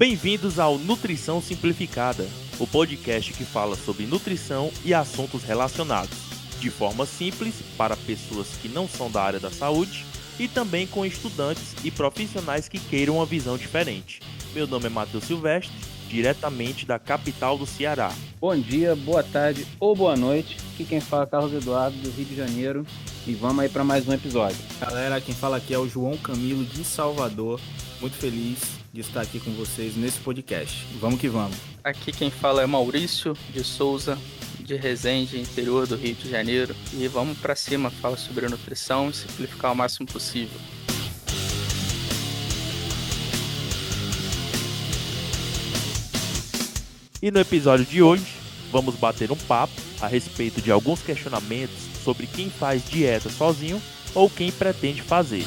Bem-vindos ao Nutrição Simplificada, o podcast que fala sobre nutrição e assuntos relacionados, de forma simples para pessoas que não são da área da saúde e também com estudantes e profissionais que queiram uma visão diferente. Meu nome é Matheus Silvestre, diretamente da capital do Ceará. Bom dia, boa tarde ou boa noite. Aqui quem fala é Carlos Eduardo, do Rio de Janeiro. E vamos aí para mais um episódio. Galera, quem fala aqui é o João Camilo de Salvador. Muito feliz de estar aqui com vocês nesse podcast. Vamos que vamos. Aqui quem fala é Maurício de Souza, de Resende, interior do Rio de Janeiro. E vamos para cima falar sobre nutrição e simplificar o máximo possível. E no episódio de hoje, vamos bater um papo a respeito de alguns questionamentos sobre quem faz dieta sozinho ou quem pretende fazer.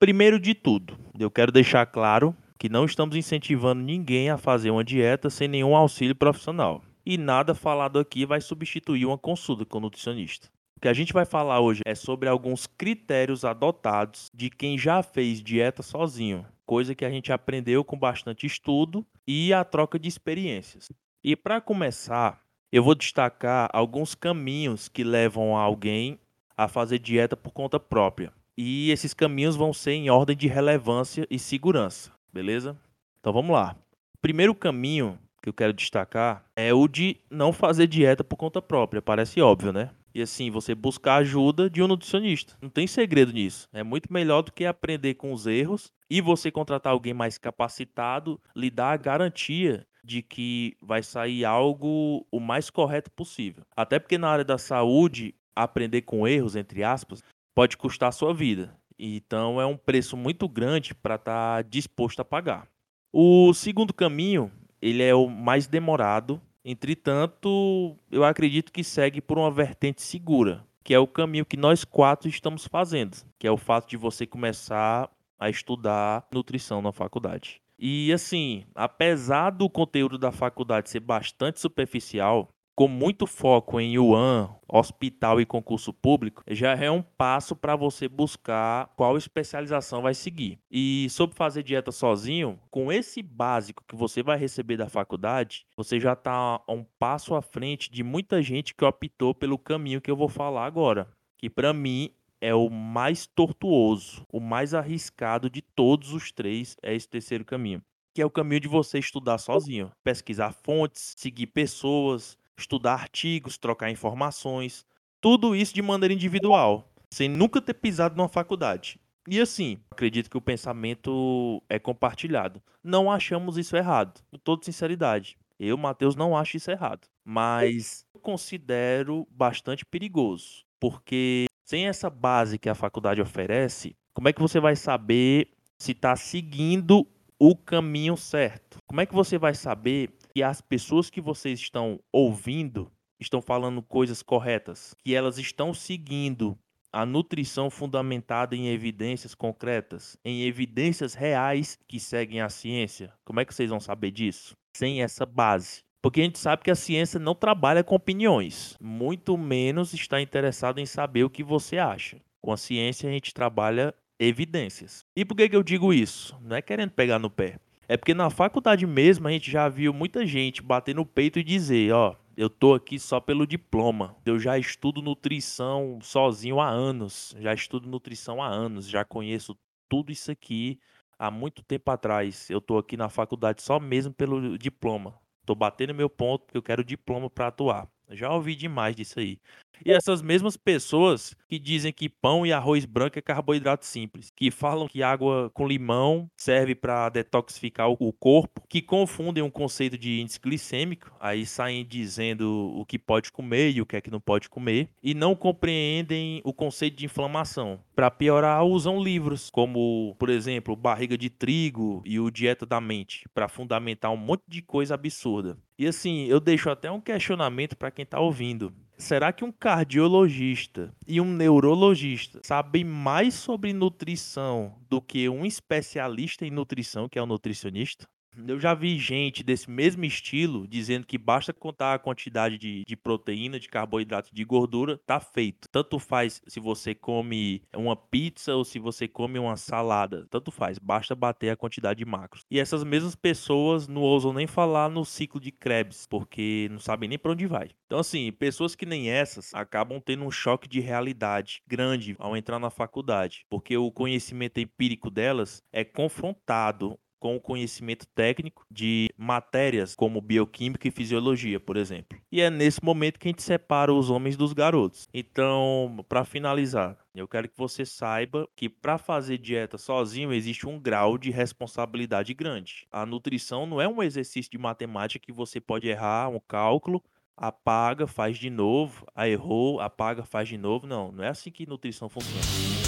Primeiro de tudo, eu quero deixar claro que não estamos incentivando ninguém a fazer uma dieta sem nenhum auxílio profissional. E nada falado aqui vai substituir uma consulta com o nutricionista. O que a gente vai falar hoje é sobre alguns critérios adotados de quem já fez dieta sozinho coisa que a gente aprendeu com bastante estudo e a troca de experiências. E para começar, eu vou destacar alguns caminhos que levam alguém a fazer dieta por conta própria. E esses caminhos vão ser em ordem de relevância e segurança, beleza? Então vamos lá. O primeiro caminho que eu quero destacar é o de não fazer dieta por conta própria. Parece óbvio, né? E assim, você buscar ajuda de um nutricionista. Não tem segredo nisso. É muito melhor do que aprender com os erros e você contratar alguém mais capacitado, lhe dar a garantia de que vai sair algo o mais correto possível. Até porque na área da saúde, aprender com erros, entre aspas, pode custar a sua vida. Então é um preço muito grande para estar tá disposto a pagar. O segundo caminho, ele é o mais demorado Entretanto, eu acredito que segue por uma vertente segura, que é o caminho que nós quatro estamos fazendo, que é o fato de você começar a estudar nutrição na faculdade. E assim, apesar do conteúdo da faculdade ser bastante superficial, com muito foco em Yuan, hospital e concurso público, já é um passo para você buscar qual especialização vai seguir. E sobre fazer dieta sozinho, com esse básico que você vai receber da faculdade, você já está um passo à frente de muita gente que optou pelo caminho que eu vou falar agora, que para mim é o mais tortuoso, o mais arriscado de todos os três é esse terceiro caminho que é o caminho de você estudar sozinho, pesquisar fontes, seguir pessoas, estudar artigos, trocar informações, tudo isso de maneira individual, sem nunca ter pisado numa faculdade. E assim, acredito que o pensamento é compartilhado. Não achamos isso errado, com toda sinceridade. Eu, Matheus, não acho isso errado. Mas eu considero bastante perigoso. Porque sem essa base que a faculdade oferece, como é que você vai saber se está seguindo o caminho certo? Como é que você vai saber que as pessoas que vocês estão ouvindo estão falando coisas corretas, que elas estão seguindo a nutrição fundamentada em evidências concretas, em evidências reais que seguem a ciência. Como é que vocês vão saber disso? Sem essa base. Porque a gente sabe que a ciência não trabalha com opiniões, muito menos está interessado em saber o que você acha. Com a ciência a gente trabalha evidências. E por que, que eu digo isso? Não é querendo pegar no pé. É porque na faculdade mesmo a gente já viu muita gente bater no peito e dizer, ó, eu tô aqui só pelo diploma. Eu já estudo nutrição sozinho há anos. Já estudo nutrição há anos, já conheço tudo isso aqui há muito tempo atrás. Eu tô aqui na faculdade só mesmo pelo diploma. Tô batendo meu ponto porque eu quero diploma para atuar. Já ouvi demais disso aí. E essas mesmas pessoas que dizem que pão e arroz branco é carboidrato simples, que falam que água com limão serve para detoxificar o corpo, que confundem um conceito de índice glicêmico, aí saem dizendo o que pode comer e o que é que não pode comer, e não compreendem o conceito de inflamação. Para piorar, usam livros como, por exemplo, Barriga de Trigo e o Dieta da Mente, para fundamentar um monte de coisa absurda. E assim, eu deixo até um questionamento para quem está ouvindo. Será que um cardiologista e um neurologista sabem mais sobre nutrição do que um especialista em nutrição, que é o nutricionista? Eu já vi gente desse mesmo estilo dizendo que basta contar a quantidade de, de proteína, de carboidrato, de gordura, tá feito. Tanto faz se você come uma pizza ou se você come uma salada, tanto faz, basta bater a quantidade de macros. E essas mesmas pessoas não ousam nem falar no ciclo de Krebs, porque não sabem nem para onde vai. Então, assim, pessoas que nem essas acabam tendo um choque de realidade grande ao entrar na faculdade, porque o conhecimento empírico delas é confrontado com o conhecimento técnico de matérias como bioquímica e fisiologia, por exemplo. E é nesse momento que a gente separa os homens dos garotos. Então, para finalizar, eu quero que você saiba que para fazer dieta sozinho existe um grau de responsabilidade grande. A nutrição não é um exercício de matemática que você pode errar um cálculo apaga, faz de novo, errou, apaga, faz de novo. Não, não é assim que nutrição funciona.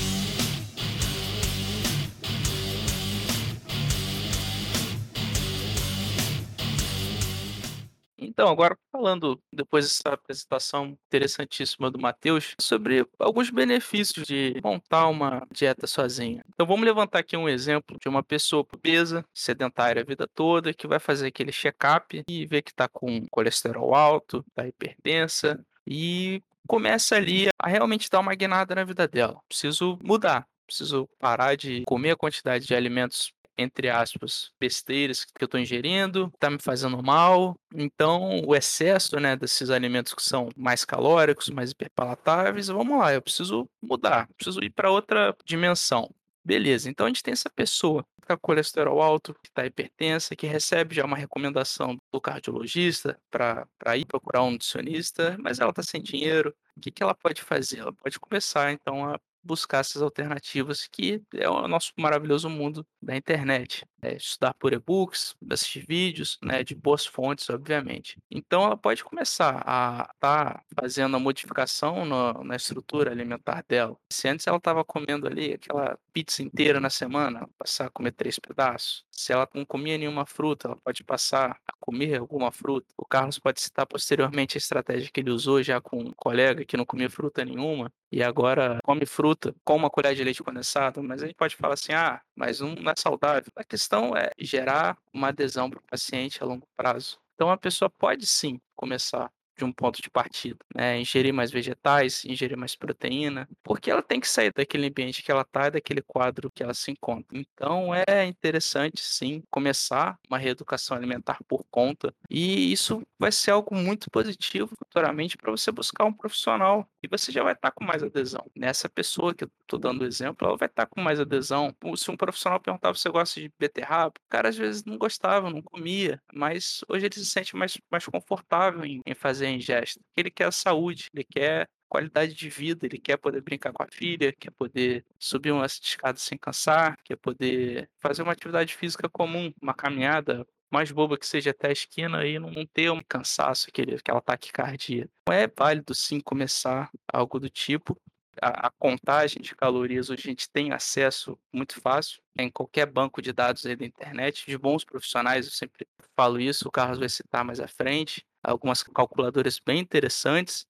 Então, agora falando, depois dessa apresentação interessantíssima do Matheus, sobre alguns benefícios de montar uma dieta sozinha. Então, vamos levantar aqui um exemplo de uma pessoa obesa, sedentária a vida toda, que vai fazer aquele check-up e ver que está com colesterol alto, está hipertensa, e começa ali a realmente dar uma guinada na vida dela. Preciso mudar, preciso parar de comer a quantidade de alimentos entre aspas, besteiras que eu estou ingerindo, está me fazendo mal. Então, o excesso, né, desses alimentos que são mais calóricos, mais hiperpalatáveis, vamos lá, eu preciso mudar, preciso ir para outra dimensão. Beleza, então a gente tem essa pessoa que está com colesterol alto, que está hipertensa, que recebe já uma recomendação do cardiologista para ir procurar um nutricionista, mas ela está sem dinheiro. O que, que ela pode fazer? Ela pode começar, então, a buscar essas alternativas que é o nosso maravilhoso mundo da internet. É estudar por e-books, assistir vídeos, né, de boas fontes, obviamente. Então ela pode começar a estar tá fazendo a modificação na, na estrutura alimentar dela. Se antes ela estava comendo ali aquela pizza inteira na semana, passar a comer três pedaços. Se ela não comia nenhuma fruta, ela pode passar a comer alguma fruta. O Carlos pode citar posteriormente a estratégia que ele usou já com um colega que não comia fruta nenhuma e agora come fruta com uma colher de leite condensado, mas a gente pode falar assim, ah, mas não é saudável. A questão é gerar uma adesão para o paciente a longo prazo. Então a pessoa pode sim começar de um ponto de partida, né? Ingerir mais vegetais, ingerir mais proteína, porque ela tem que sair daquele ambiente que ela está, daquele quadro que ela se encontra. Então é interessante sim começar uma reeducação alimentar por conta e isso vai ser algo muito positivo futuramente para você buscar um profissional e você já vai estar tá com mais adesão. Nessa pessoa que eu estou dando exemplo, ela vai estar tá com mais adesão. Se um profissional perguntar você gosta de beterraba, o cara às vezes não gostava, não comia, mas hoje ele se sente mais, mais confortável em, em fazer a ingesta. Ele quer a saúde, ele quer qualidade de vida, ele quer poder brincar com a filha, quer poder subir uma escada sem cansar, quer poder fazer uma atividade física comum, uma caminhada mais boba que seja até a esquina e não ter um cansaço, aquele, aquela taquicardia. É válido sim começar algo do tipo. A, contagem de calorias hoje a gente tem acesso muito fácil em qualquer banco de dados aí da internet, de bons profissionais, eu sempre falo isso, o Carlos vai citar mais à frente, algumas calculadoras bem interessantes,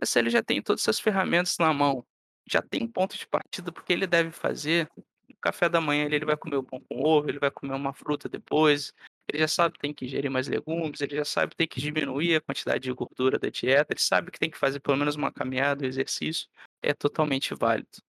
mas se ele já tem todas essas ferramentas na mão, já tem ponto de partida porque ele deve fazer, no café da manhã ele vai comer o pão com ovo, ele vai comer uma fruta depois, ele já sabe que tem que ingerir mais legumes, ele já sabe que tem que diminuir a quantidade de gordura da dieta, ele sabe que tem que fazer pelo menos uma caminhada, um exercício, é totalmente válido.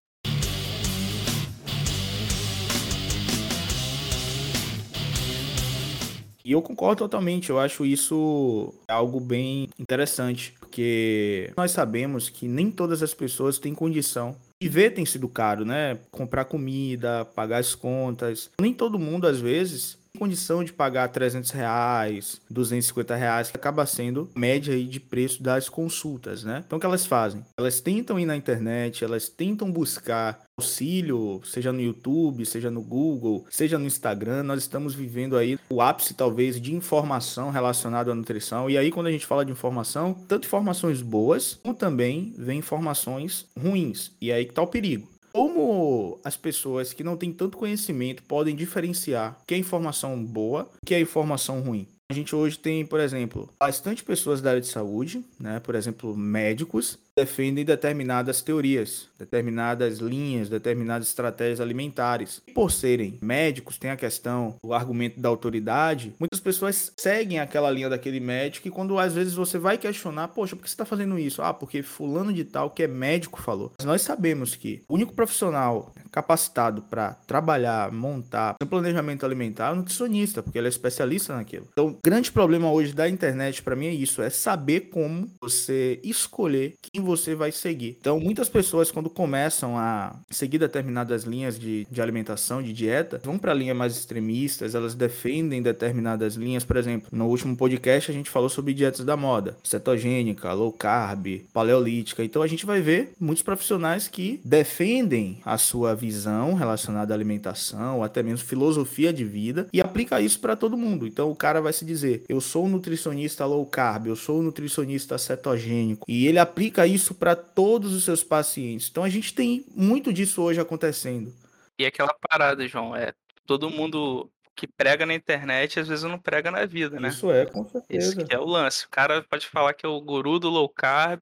E eu concordo totalmente, eu acho isso algo bem interessante, porque nós sabemos que nem todas as pessoas têm condição. Viver tem sido caro, né? Comprar comida, pagar as contas. Nem todo mundo, às vezes, condição de pagar 300 reais, 250 reais, que acaba sendo média aí de preço das consultas, né? Então o que elas fazem? Elas tentam ir na internet, elas tentam buscar auxílio, seja no YouTube, seja no Google, seja no Instagram, nós estamos vivendo aí o ápice talvez de informação relacionada à nutrição. E aí quando a gente fala de informação, tanto informações boas, como também vem informações ruins. E aí que tá o perigo. Como as pessoas que não têm tanto conhecimento podem diferenciar que é informação boa que é informação ruim? A gente hoje tem, por exemplo, bastante pessoas da área de saúde, né? Por exemplo, médicos, defendem determinadas teorias, determinadas linhas, determinadas estratégias alimentares. Por serem médicos, tem a questão, o argumento da autoridade. Muitas pessoas seguem aquela linha daquele médico e quando às vezes você vai questionar, poxa, por que você está fazendo isso? Ah, porque fulano de tal que é médico falou. Mas nós sabemos que o único profissional capacitado para trabalhar, montar um planejamento alimentar é o nutricionista, porque ele é especialista naquilo. Então, o grande problema hoje da internet para mim é isso, é saber como você escolher quem você vai seguir. Então, muitas pessoas, quando começam a seguir determinadas linhas de, de alimentação, de dieta, vão para linhas mais extremistas, elas defendem determinadas linhas. Por exemplo, no último podcast a gente falou sobre dietas da moda, cetogênica, low carb, paleolítica. Então, a gente vai ver muitos profissionais que defendem a sua visão relacionada à alimentação, ou até mesmo filosofia de vida, e aplica isso para todo mundo. Então, o cara vai se dizer: eu sou um nutricionista low carb, eu sou um nutricionista cetogênico, e ele aplica isso para todos os seus pacientes. Então a gente tem muito disso hoje acontecendo. E aquela parada, João, é todo mundo que prega na internet às vezes não prega na vida, né? Isso é, com certeza. Isso que é o lance. O cara pode falar que é o guru do low carb,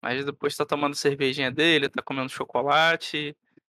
mas depois tá tomando cervejinha dele, tá comendo chocolate,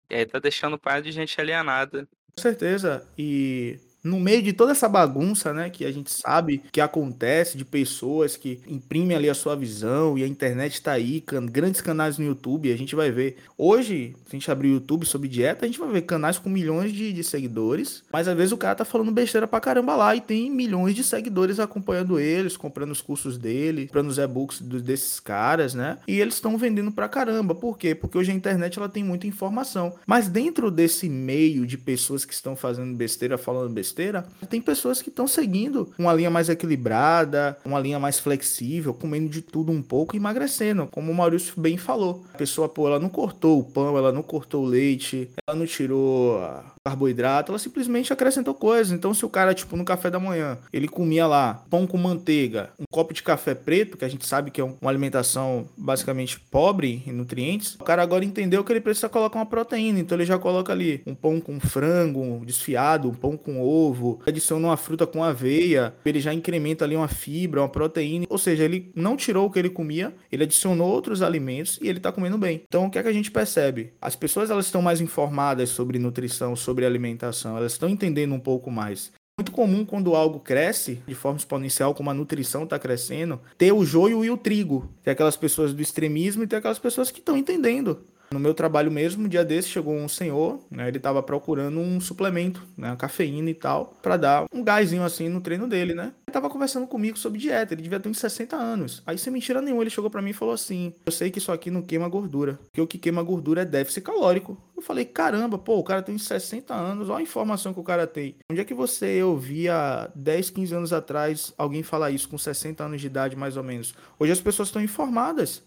e aí tá deixando o pai de gente alienada. Com certeza. E no meio de toda essa bagunça, né, que a gente sabe que acontece de pessoas que imprimem ali a sua visão e a internet está aí, can grandes canais no YouTube, a gente vai ver. Hoje, se a gente abrir o YouTube sobre dieta, a gente vai ver canais com milhões de, de, seguidores, mas às vezes o cara tá falando besteira pra caramba lá e tem milhões de seguidores acompanhando eles, comprando os cursos dele, comprando os e-books desses caras, né? E eles estão vendendo pra caramba. Por quê? Porque hoje a internet ela tem muita informação. Mas dentro desse meio de pessoas que estão fazendo besteira, falando besteira, besteira, tem pessoas que estão seguindo uma linha mais equilibrada, uma linha mais flexível, comendo de tudo um pouco emagrecendo, como o Maurício bem falou. A pessoa, pô, ela não cortou o pão, ela não cortou o leite, ela não tirou carboidrato, ela simplesmente acrescentou coisas. Então, se o cara, tipo, no café da manhã, ele comia lá pão com manteiga, um copo de café preto, que a gente sabe que é uma alimentação basicamente pobre em nutrientes, o cara agora entendeu que ele precisa colocar uma proteína. Então, ele já coloca ali um pão com frango desfiado, um pão com ovo, adiciona uma fruta com aveia, ele já incrementa ali uma fibra, uma proteína. Ou seja, ele não tirou o que ele comia, ele adicionou outros alimentos e ele tá comendo bem. Então, o que é que a gente percebe? As pessoas elas estão mais informadas sobre nutrição, sobre alimentação, elas estão entendendo um pouco mais. Muito comum quando algo cresce de forma exponencial, como a nutrição está crescendo, ter o joio e o trigo. Tem aquelas pessoas do extremismo e tem aquelas pessoas que estão entendendo. No meu trabalho mesmo, um dia desse chegou um senhor, né, ele estava procurando um suplemento, né, cafeína e tal, para dar um gásinho assim no treino dele, né? Ele tava conversando comigo sobre dieta, ele devia ter uns 60 anos. Aí sem mentira nenhuma, ele chegou para mim e falou assim: "Eu sei que isso aqui não queima gordura, porque o que queima gordura é déficit calórico". Eu falei: "Caramba, pô, o cara tem uns 60 anos, olha a informação que o cara tem. Onde é que você ouvia 10, 15 anos atrás alguém falar isso com 60 anos de idade mais ou menos? Hoje as pessoas estão informadas.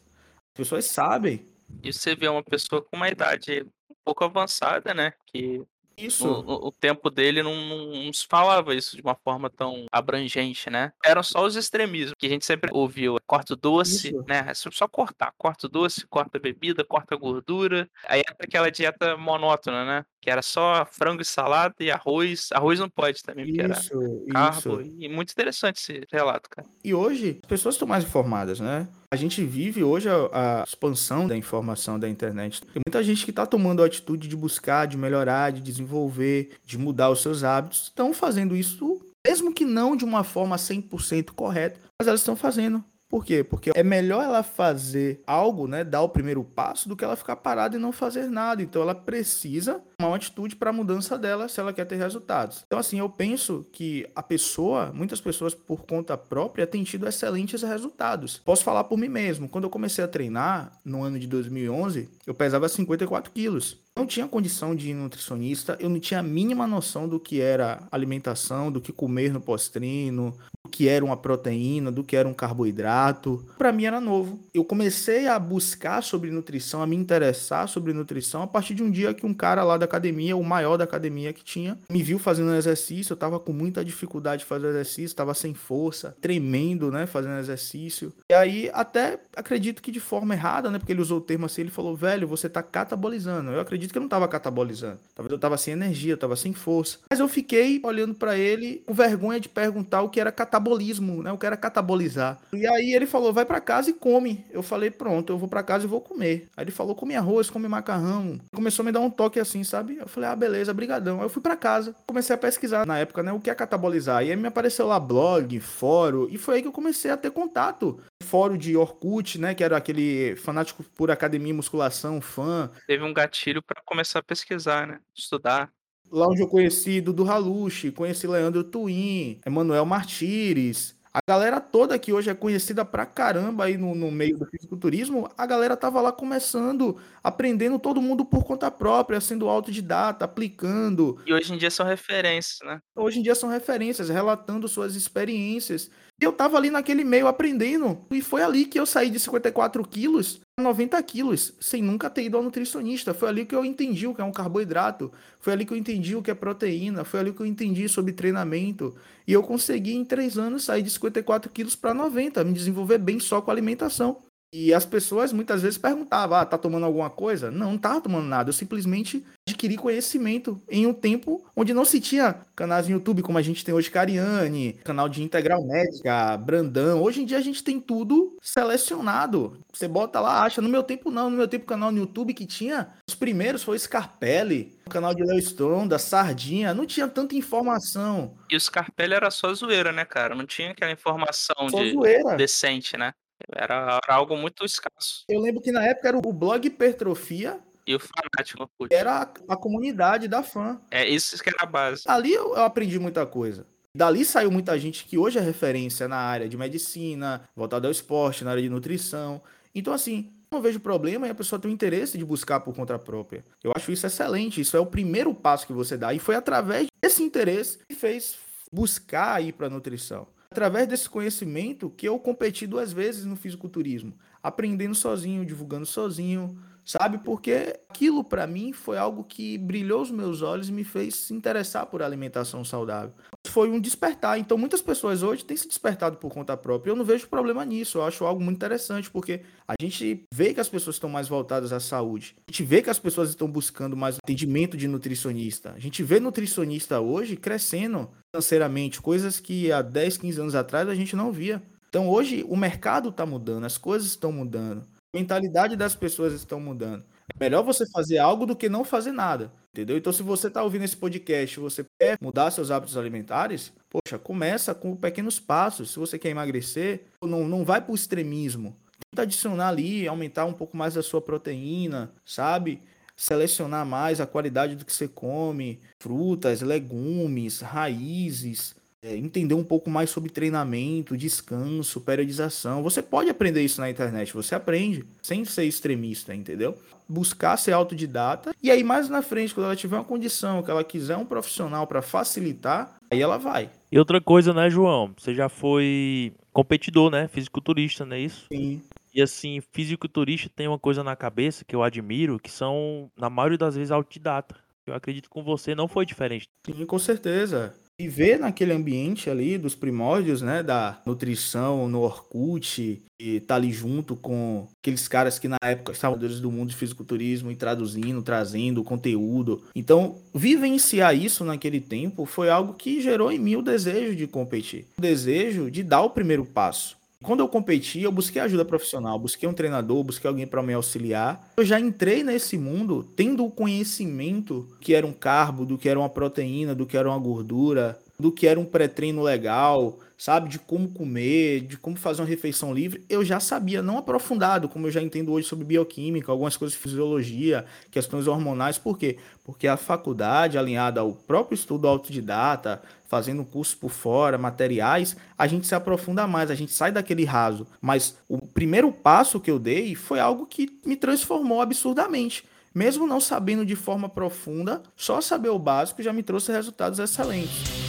As pessoas sabem e você vê uma pessoa com uma idade um pouco avançada, né? Que isso. O, o, tempo dele não, não, se falava isso de uma forma tão abrangente, né? Eram só os extremismos que a gente sempre ouviu. Corta o doce, isso. né? É só cortar. Corta o doce, corta a bebida, corta a gordura. Aí entra aquela dieta monótona, né? Que era só frango e salada e arroz. Arroz não pode também, porque isso, era carbo. Isso. E muito interessante esse relato, cara. E hoje, as pessoas estão mais informadas, né? A gente vive hoje a, a, expansão da informação da internet. Tem muita gente que está tomando a atitude de buscar, de melhorar, de desenvolver, de mudar os seus hábitos. Estão fazendo isso, mesmo que não de uma forma 100% correta, mas elas estão fazendo. Por quê? Porque é melhor ela fazer algo, né, dar o primeiro passo, do que ela ficar parada e não fazer nada. Então ela precisa tomar uma atitude para a mudança dela se ela quer ter resultados. Então assim, eu penso que a pessoa, muitas pessoas por conta própria têm tido excelentes resultados. Posso falar por mim mesmo. Quando eu comecei a treinar no ano de 2011, eu pesava 54 quilos não tinha condição de ir nutricionista, eu não tinha a mínima noção do que era alimentação, do que comer no pós-treino, do que era uma proteína, do que era um carboidrato. Para mim era novo. Eu comecei a buscar sobre nutrição, a me interessar sobre nutrição a partir de um dia que um cara lá da academia, o maior da academia que tinha, me viu fazendo exercício, eu tava com muita dificuldade de fazer exercício, tava sem força, tremendo, né, fazendo exercício. E aí até acredito que de forma errada, né, porque ele usou o termo assim, ele falou: "Velho, você tá catabolizando". Eu acredito acredito que eu não estava catabolizando. Talvez eu estava sem energia, eu estava sem força. Mas eu fiquei olhando para ele com vergonha de perguntar o que era catabolismo, né? Eu quero catabolizar. E aí ele falou, vai para casa e come. Eu falei, pronto, eu vou para casa e vou comer. Aí ele falou, come arroz, come macarrão. Começou a me dar um toque assim, sabe? Eu falei, ah, beleza, brigadão. Aí eu fui para casa, comecei a pesquisar na época, né, o que é catabolizar. E aí me apareceu lá blog, fórum, e foi aí que eu comecei a ter contato. Fórum de Orkut, né, que era aquele fanático por academia e musculação, fã. Teve um gatilho para começar a pesquisar, né? Estudar. Lá onde eu conheci Dudu Halushi, conheci Leandro Twin, Emanuel Martires, a galera toda que hoje é conhecida pra caramba aí no, no meio do fisiculturismo, a galera tava lá começando, aprendendo todo mundo por conta própria, sendo autodidata, aplicando. E hoje em dia são referências, né? Hoje em dia são referências, relatando suas experiências. E eu tava ali naquele meio aprendendo. E foi ali que eu saí de 54 quilos 90 quilos, sem nunca ter ido ao nutricionista. Foi ali que eu entendi o que é um carboidrato, foi ali que eu entendi o que é proteína, foi ali que eu entendi sobre treinamento. E eu consegui, em três anos, sair de 54 quilos para 90, me desenvolver bem só com alimentação. E as pessoas muitas vezes perguntavam: ah, tá tomando alguma coisa? Não, não tava tomando nada. Eu simplesmente adquiri conhecimento em um tempo onde não se tinha canais no YouTube como a gente tem hoje, Cariane, canal de Integral Médica, Brandão. Hoje em dia a gente tem tudo selecionado. Você bota lá, acha. No meu tempo, não. No meu tempo, canal no YouTube que tinha, os primeiros foi Scarpelli, o canal de Léo Stronda, Sardinha. Não tinha tanta informação. E o Scarpelli era só zoeira, né, cara? Não tinha aquela informação só de zoeira. decente, né? Era, era algo muito escasso. Eu lembro que na época era o blog Hipertrofia, e o fanático Era a, a, comunidade da fã. É isso que era a base. Ali eu, eu, aprendi muita coisa. Dali saiu muita gente que hoje é referência na área de medicina, voltada ao esporte, na área de nutrição. Então, assim, não vejo problema e a pessoa tem o interesse de buscar por conta própria. Eu acho isso excelente. Isso é o primeiro passo que você dá. E foi através desse interesse que fez buscar ir para a nutrição através desse conhecimento que eu competi duas vezes no fisiculturismo, aprendendo sozinho, divulgando sozinho, sabe? Porque aquilo para mim foi algo que brilhou os meus olhos e me fez se interessar por alimentação saudável. Foi um despertar. Então muitas pessoas hoje têm se despertado por conta própria. Eu não vejo problema nisso. Eu acho algo muito interessante porque a gente vê que as pessoas estão mais voltadas à saúde. A gente vê que as pessoas estão buscando mais atendimento de nutricionista. A gente vê nutricionista hoje crescendo financeiramente, coisas que há 10, 15 anos atrás a gente não via. Então hoje o mercado está mudando, as coisas estão mudando mentalidade das pessoas estão mudando. Melhor você fazer algo do que não fazer nada, entendeu? Então, se você está ouvindo esse podcast, você quer mudar seus hábitos alimentares, poxa, começa com pequenos passos. Se você quer emagrecer, não, não vai para o extremismo. Tenta adicionar ali, aumentar um pouco mais a sua proteína, sabe? Selecionar mais a qualidade do que você come, frutas, legumes, raízes, é, entender um pouco mais sobre treinamento, descanso, periodização. Você pode aprender isso na internet, você aprende, sem ser extremista, entendeu? Buscar ser autodidata e aí mais na frente, quando ela tiver uma condição, que ela quiser um profissional para facilitar, aí ela vai. E outra coisa, né, João? Você já foi competidor, né? Fisiculturista, não é isso? Sim. E assim, fisiculturista tem uma coisa na cabeça que eu admiro, que são, na maioria das vezes, autodidata. Eu acredito que com você não foi diferente. Sim, com certeza viver naquele ambiente ali dos primórdios, né, da nutrição no Orkut e tá ali junto com aqueles caras que na época estavam do mundo de fisiculturismo e traduzindo, trazendo conteúdo. Então, vivenciar isso naquele tempo foi algo que gerou em mim o desejo de competir, o desejo de dar o primeiro passo. Quando eu competi, eu busquei ajuda profissional, busquei um treinador, busquei alguém para me auxiliar. Eu já entrei nesse mundo tendo o conhecimento que era um carbo, do que era uma proteína, do que era uma gordura, do que era um pré-treino legal, sabe? De como comer, de como fazer uma refeição livre. Eu já sabia, não aprofundado, como eu já entendo hoje sobre bioquímica, algumas coisas de fisiologia, questões hormonais. Por quê? Porque a faculdade, alinhada ao próprio estudo autodidata, fazendo curso por fora, materiais, a gente se aprofunda mais, a gente sai daquele raso. Mas o primeiro passo que eu dei foi algo que me transformou absurdamente. Mesmo não sabendo de forma profunda, só saber o básico já me trouxe resultados excelentes.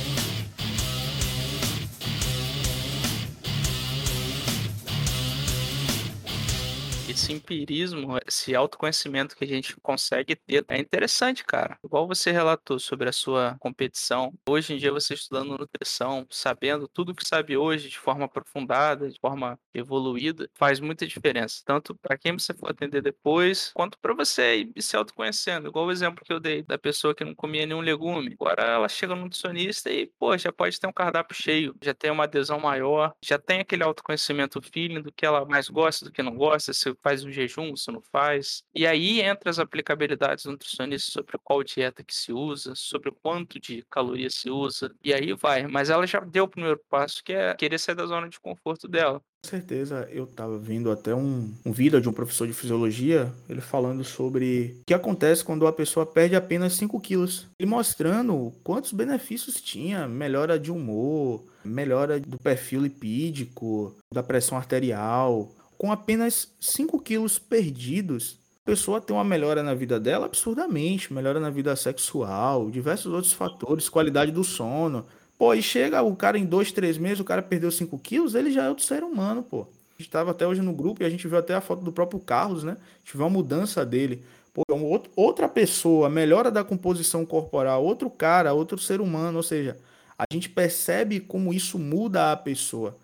Esse empirismo, esse autoconhecimento que a gente consegue ter é interessante, cara. Igual você relatou sobre a sua competição, hoje em dia você estudando nutrição, sabendo tudo que sabe hoje de forma aprofundada, de forma evoluída, faz muita diferença, tanto para quem você for atender depois, quanto para você ir se autoconhecendo. Igual o exemplo que eu dei da pessoa que não comia nenhum legume. Agora ela chega no nutricionista e, pô, já pode ter um cardápio cheio, já tem uma adesão maior, já tem aquele autoconhecimento feeling do que ela mais gosta, do que não gosta, se um jejum, se não faz. E aí entra as aplicabilidades nutricionistas sobre qual dieta que se usa, sobre quanto de calorias se usa, e aí vai. Mas ela já deu o primeiro passo, que é querer sair da zona de conforto dela. Com certeza, eu estava vendo até um, um vídeo de um professor de fisiologia, ele falando sobre o que acontece quando a pessoa perde apenas 5 quilos. E mostrando quantos benefícios tinha, melhora de humor, melhora do perfil lipídico, da pressão arterial. Com apenas 5 quilos perdidos, a pessoa tem uma melhora na vida dela absurdamente, melhora na vida sexual, diversos outros fatores, qualidade do sono. Pô, e chega o cara em dois, três meses, o cara perdeu 5 quilos, ele já é outro ser humano, pô. A gente tava até hoje no grupo e a gente viu até a foto do próprio Carlos, né? Viu uma mudança dele. Pô, é outro, outra pessoa, melhora da composição corporal, outro cara, outro ser humano, ou seja, a gente percebe como isso muda a pessoa,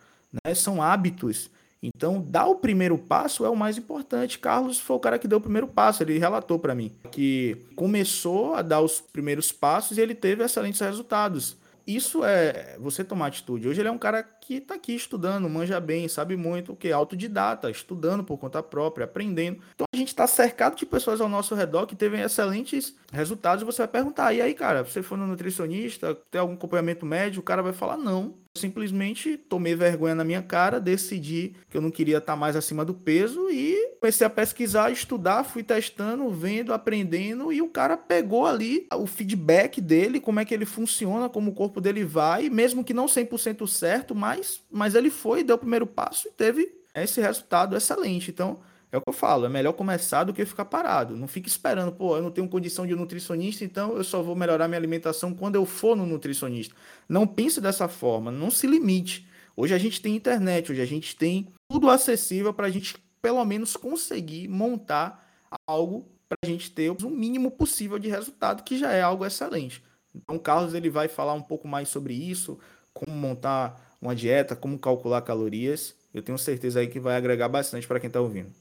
né? São hábitos. Então, dar o primeiro passo é o mais importante. Carlos foi o cara que deu o primeiro passo, ele relatou para mim que começou a dar os primeiros passos e ele teve excelentes resultados isso é você tomar atitude. Hoje ele é um cara que está aqui estudando, manja bem, sabe muito o que? Autodidata, estudando por conta própria, aprendendo. Então a gente está cercado de pessoas ao nosso redor que teve excelentes resultados. Você vai perguntar: e aí, cara, você foi no nutricionista, tem algum acompanhamento médio? O cara vai falar: não simplesmente tomei vergonha na minha cara, decidi que eu não queria estar mais acima do peso e comecei a pesquisar, estudar, fui testando, vendo, aprendendo e o cara pegou ali o feedback dele, como é que ele funciona, como o corpo dele vai, mesmo que não 100% certo, mas, mas ele foi, deu o primeiro passo e teve esse resultado excelente. Então, é o que eu falo, é melhor começar do que ficar parado. Não fique esperando, pô, eu não tenho condição de nutricionista, então eu só vou melhorar minha alimentação quando eu for no nutricionista. Não pense dessa forma, não se limite. Hoje a gente tem internet, hoje a gente tem tudo acessível para a gente pelo menos conseguir montar algo para a gente ter o mínimo possível de resultado, que já é algo excelente. Então, o Carlos ele vai falar um pouco mais sobre isso, como montar uma dieta, como calcular calorias. Eu tenho certeza aí que vai agregar bastante para quem está ouvindo.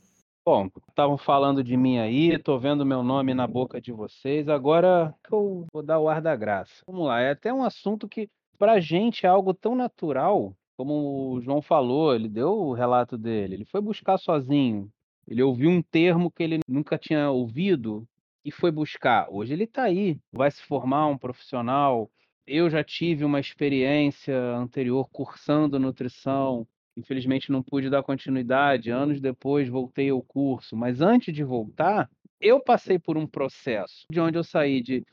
Bom, estavam falando de mim aí, tô vendo meu nome na boca de vocês, agora eu vou dar o ar da graça. Vamos lá, é até um assunto que pra gente é algo tão natural, como o João falou, ele deu o relato dele, ele foi buscar sozinho, ele ouviu um termo que ele nunca tinha ouvido e foi buscar. Hoje ele está aí, vai se formar um profissional. Eu já tive uma experiência anterior cursando nutrição, Infelizmente não pude dar continuidade. Anos depois voltei ao curso, mas antes de voltar, eu passei por um processo de onde eu saí de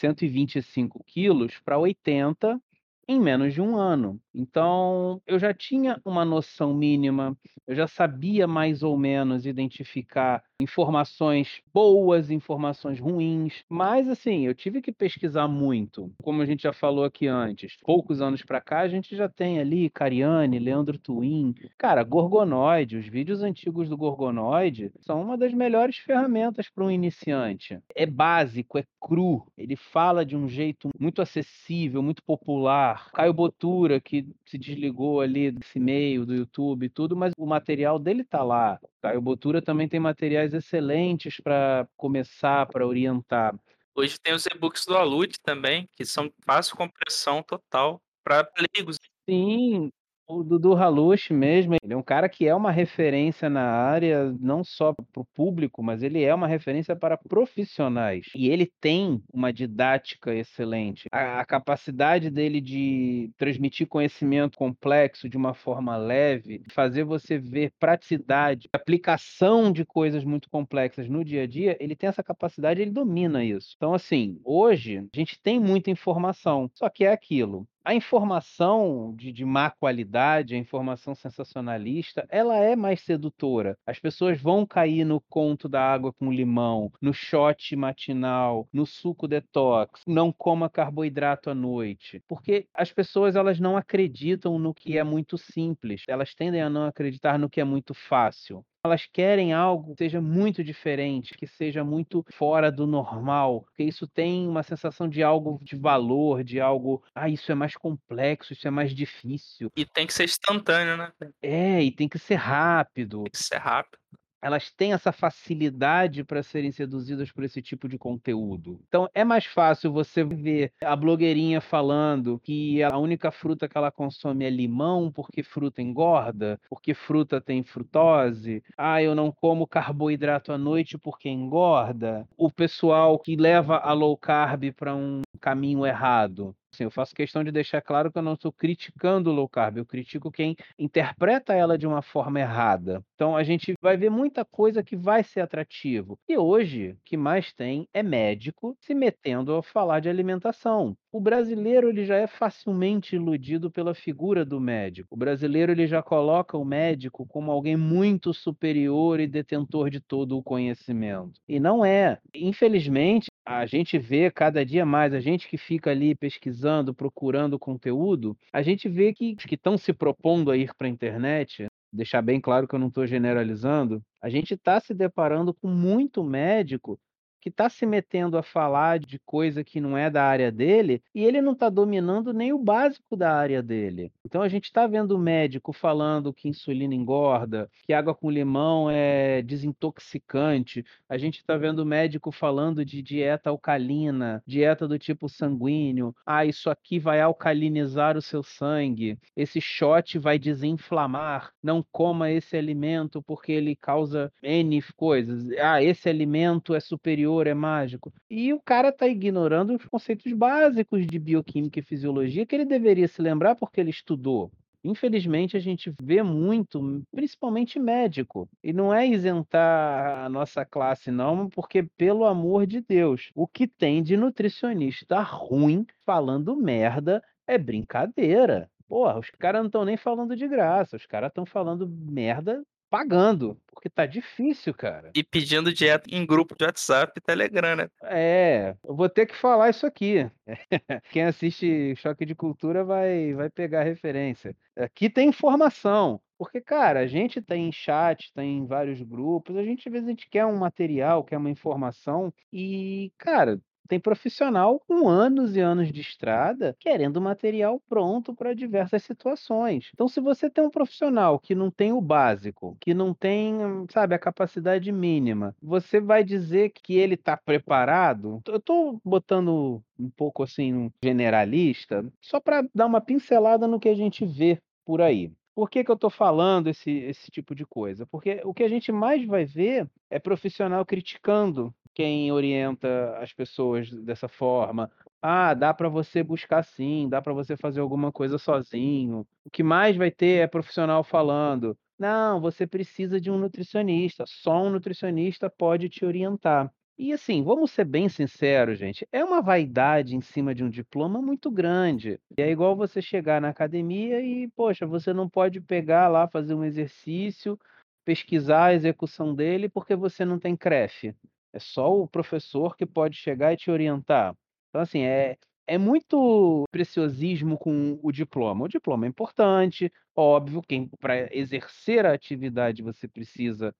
125 quilos para 80 em menos de um ano. Então, eu já tinha uma noção mínima, eu já sabia mais ou menos identificar informações boas, informações ruins, mas assim, eu tive que pesquisar muito. Como a gente já falou aqui antes, poucos anos para cá a gente já tem ali Cariani, Leandro Twin, cara, Gorgonoide, os vídeos antigos do Gorgonoide são uma das melhores ferramentas para um iniciante. É básico, é cru, ele fala de um jeito muito acessível, muito popular. Caio Botura que se desligou ali desse meio do YouTube e tudo, mas o material dele tá lá. Caio Botura também tem materiais excelentes para começar, para orientar. Hoje tem os e-books do Alude também, que são fácil compressão total para leigos. Sim, o Dudu Halush mesmo, ele é um cara que é uma referência na área, não só para o público, mas ele é uma referência para profissionais. E ele tem uma didática excelente. A, a capacidade dele de transmitir conhecimento complexo de uma forma leve, fazer você ver praticidade, aplicação de coisas muito complexas no dia a dia, ele tem essa capacidade, ele domina isso. Então, assim, hoje a gente tem muita informação, só que é aquilo a informação de, de, má qualidade, a informação sensacionalista, ela é mais sedutora. As pessoas vão cair no conto da água com limão, no shot matinal, no suco detox, não coma carboidrato à noite, porque as pessoas elas não acreditam no que é muito simples, elas tendem a não acreditar no que é muito fácil elas querem algo que seja muito diferente, que seja muito fora do normal, porque isso tem uma sensação de algo de valor, de algo, ah, isso é mais complexo, isso é mais difícil. E tem que ser instantâneo, né? É, e tem que ser rápido. Tem que ser rápido elas têm essa facilidade para serem seduzidas por esse tipo de conteúdo. Então é mais fácil você ver a blogueirinha falando que a única fruta que ela consome é limão porque fruta engorda, porque fruta tem frutose. Ah, eu não como carboidrato à noite porque engorda. O pessoal que leva a low carb para um caminho errado. Assim, eu faço questão de deixar claro que eu não estou criticando o low carb, eu critico quem interpreta ela de uma forma errada. Então a gente vai ver muita coisa que vai ser atrativo. E hoje, o que mais tem é médico se metendo a falar de alimentação. O brasileiro ele já é facilmente iludido pela figura do médico. O brasileiro ele já coloca o médico como alguém muito superior e detentor de todo o conhecimento. E não é. Infelizmente, a gente vê cada dia mais, a gente que fica ali pesquisando, procurando conteúdo, a gente vê que que estão se propondo a ir para a internet, deixar bem claro que eu não estou generalizando, a gente está se deparando com muito médico que está se metendo a falar de coisa que não é da área dele e ele não está dominando nem o básico da área dele. Então a gente está vendo o médico falando que insulina engorda, que água com limão é desintoxicante. A gente está vendo o médico falando de dieta alcalina, dieta do tipo sanguíneo. Ah, isso aqui vai alcalinizar o seu sangue. Esse shot vai desinflamar. Não coma esse alimento porque ele causa N coisas. Ah, esse alimento é superior é mágico. E o cara está ignorando os conceitos básicos de bioquímica e fisiologia que ele deveria se lembrar porque ele estudou. Infelizmente, a gente vê muito, principalmente médico. E não é isentar a nossa classe, não, porque, pelo amor de Deus, o que tem de nutricionista ruim falando merda é brincadeira. Porra, os caras não estão nem falando de graça, os caras estão falando merda pagando, porque tá difícil, cara. E pedindo dieta em grupo de WhatsApp e Telegram, né? É, eu vou ter que falar isso aqui. Quem assiste Choque de Cultura vai, vai pegar a referência. Aqui tem informação. Porque, cara, a gente tem chat, tem vários grupos, a gente às vezes a gente quer um material, quer uma informação, e, cara, tem profissional com anos e anos de estrada querendo material pronto para diversas situações. Então, se você tem um profissional que não tem o básico, que não tem, sabe, a capacidade mínima, você vai dizer que ele está preparado? Eu estou botando um pouco assim, um generalista, só para dar uma pincelada no que a gente vê por aí. Por que, que eu estou falando esse, esse tipo de coisa? Porque o que a gente mais vai ver é profissional criticando quem orienta as pessoas dessa forma. Ah, dá para você buscar sim, dá para você fazer alguma coisa sozinho. O que mais vai ter é profissional falando: não, você precisa de um nutricionista, só um nutricionista pode te orientar. E assim, vamos ser bem sinceros, gente, é uma vaidade em cima de um diploma muito grande. É igual você chegar na academia e, poxa, você não pode pegar lá, fazer um exercício, pesquisar a execução dele porque você não tem CREF. É só o professor que pode chegar e te orientar. Então, assim, é, é muito preciosismo com o diploma. O diploma é importante, óbvio, que para exercer a atividade você precisa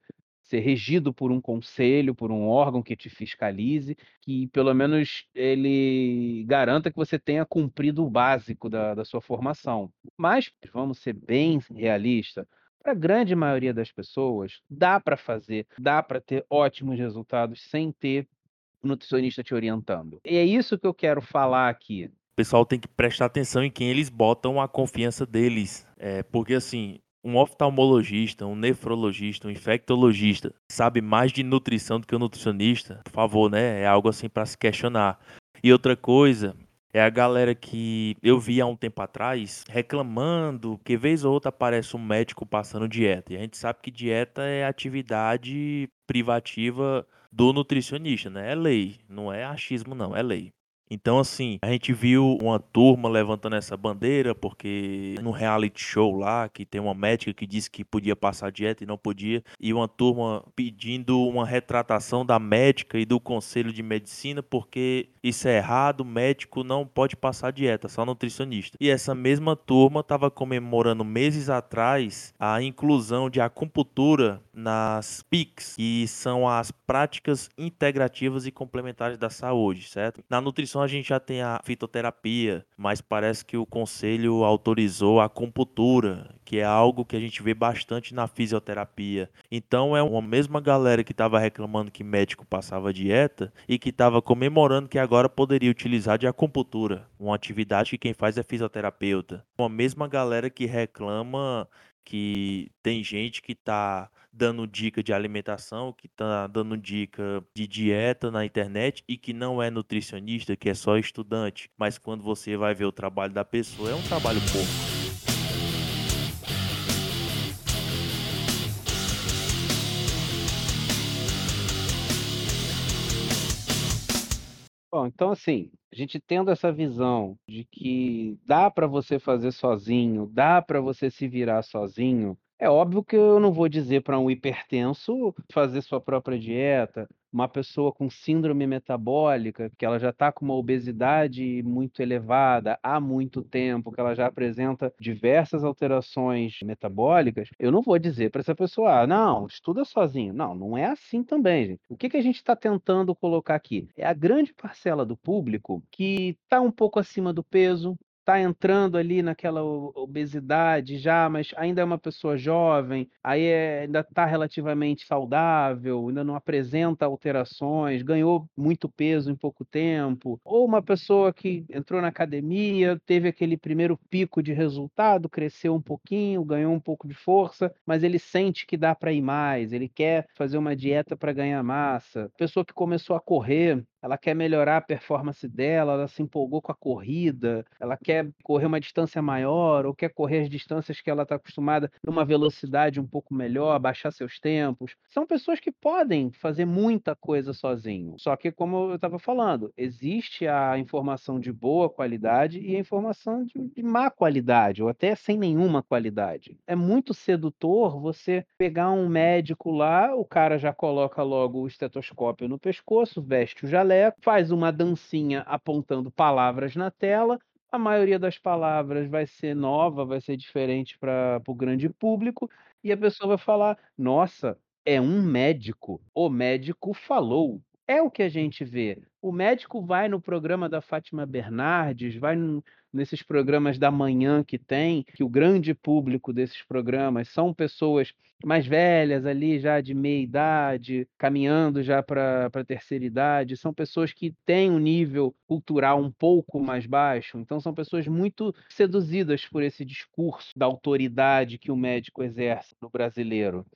ser regido por um conselho, por um órgão que te fiscalize, que pelo menos ele garanta que você tenha cumprido o básico da, da sua formação. Mas, vamos ser bem realistas, para a grande maioria das pessoas, dá para fazer, dá para ter ótimos resultados sem ter um nutricionista te orientando. E é isso que eu quero falar aqui. O pessoal tem que prestar atenção em quem eles botam a confiança deles. É, porque assim, um oftalmologista, um nefrologista, um infectologista sabe mais de nutrição do que o um nutricionista, por favor, né? É algo assim para se questionar. E outra coisa, é a galera que eu vi há um tempo atrás reclamando que vez ou outra aparece um médico passando dieta. E a gente sabe que dieta é atividade privativa do nutricionista, né? É lei, não é achismo não, é lei. Então, assim, a gente viu uma turma levantando essa bandeira, porque no reality show lá, que tem uma médica que disse que podia passar dieta e não podia, e uma turma pedindo uma retratação da médica e do conselho de medicina, porque isso é errado, médico não pode passar dieta, só nutricionista. E essa mesma turma estava comemorando meses atrás a inclusão de acupuntura nas PICs, que são as práticas integrativas e complementares da saúde, certo? Na nutrição a gente já tem a fitoterapia, mas parece que o conselho autorizou a acupuntura, que é algo que a gente vê bastante na fisioterapia. Então é uma mesma galera que estava reclamando que médico passava dieta e que estava comemorando que agora poderia utilizar de acupuntura, uma atividade que quem faz é fisioterapeuta. Uma mesma galera que reclama que tem gente que está dando dica de alimentação, que está dando dica de dieta na internet e que não é nutricionista, que é só estudante. Mas quando você vai ver o trabalho da pessoa, é um trabalho pouco. Bom, então assim, a gente tendo essa visão de que dá para você fazer sozinho, dá para você se virar sozinho, é óbvio que eu não vou dizer para um hipertenso fazer sua própria dieta, uma pessoa com síndrome metabólica, que ela já está com uma obesidade muito elevada há muito tempo, que ela já apresenta diversas alterações metabólicas, eu não vou dizer para essa pessoa, ah, não, estuda sozinho. Não, não é assim também, gente. O que, que a gente está tentando colocar aqui? É a grande parcela do público que está um pouco acima do peso, está entrando ali naquela obesidade já, mas ainda é uma pessoa jovem, aí é, ainda está relativamente saudável, ainda não apresenta alterações, ganhou muito peso em pouco tempo, ou uma pessoa que entrou na academia, teve aquele primeiro pico de resultado, cresceu um pouquinho, ganhou um pouco de força, mas ele sente que dá para ir mais, ele quer fazer uma dieta para ganhar massa. Pessoa que começou a correr, ela quer melhorar a performance dela, ela se empolgou com a corrida, ela quer correr uma distância maior ou quer correr as distâncias que ela está acostumada numa velocidade um pouco melhor, baixar seus tempos. São pessoas que podem fazer muita coisa sozinho. Só que, como eu estava falando, existe a informação de boa qualidade e a informação de, de má qualidade, ou até sem nenhuma qualidade. É muito sedutor você pegar um médico lá, o cara já coloca logo o estetoscópio no pescoço, veste o jaleco faz uma dancinha apontando palavras na tela. A maioria das palavras vai ser nova, vai ser diferente para o grande público, e a pessoa vai falar: Nossa, é um médico. O médico falou. É o que a gente vê. O médico vai no programa da Fátima Bernardes, vai nesses programas da manhã que tem, que o grande público desses programas são pessoas mais velhas ali, já de meia idade, caminhando já para a terceira idade, são pessoas que têm um nível cultural um pouco mais baixo, então são pessoas muito seduzidas por esse discurso da autoridade que o médico exerce no brasileiro.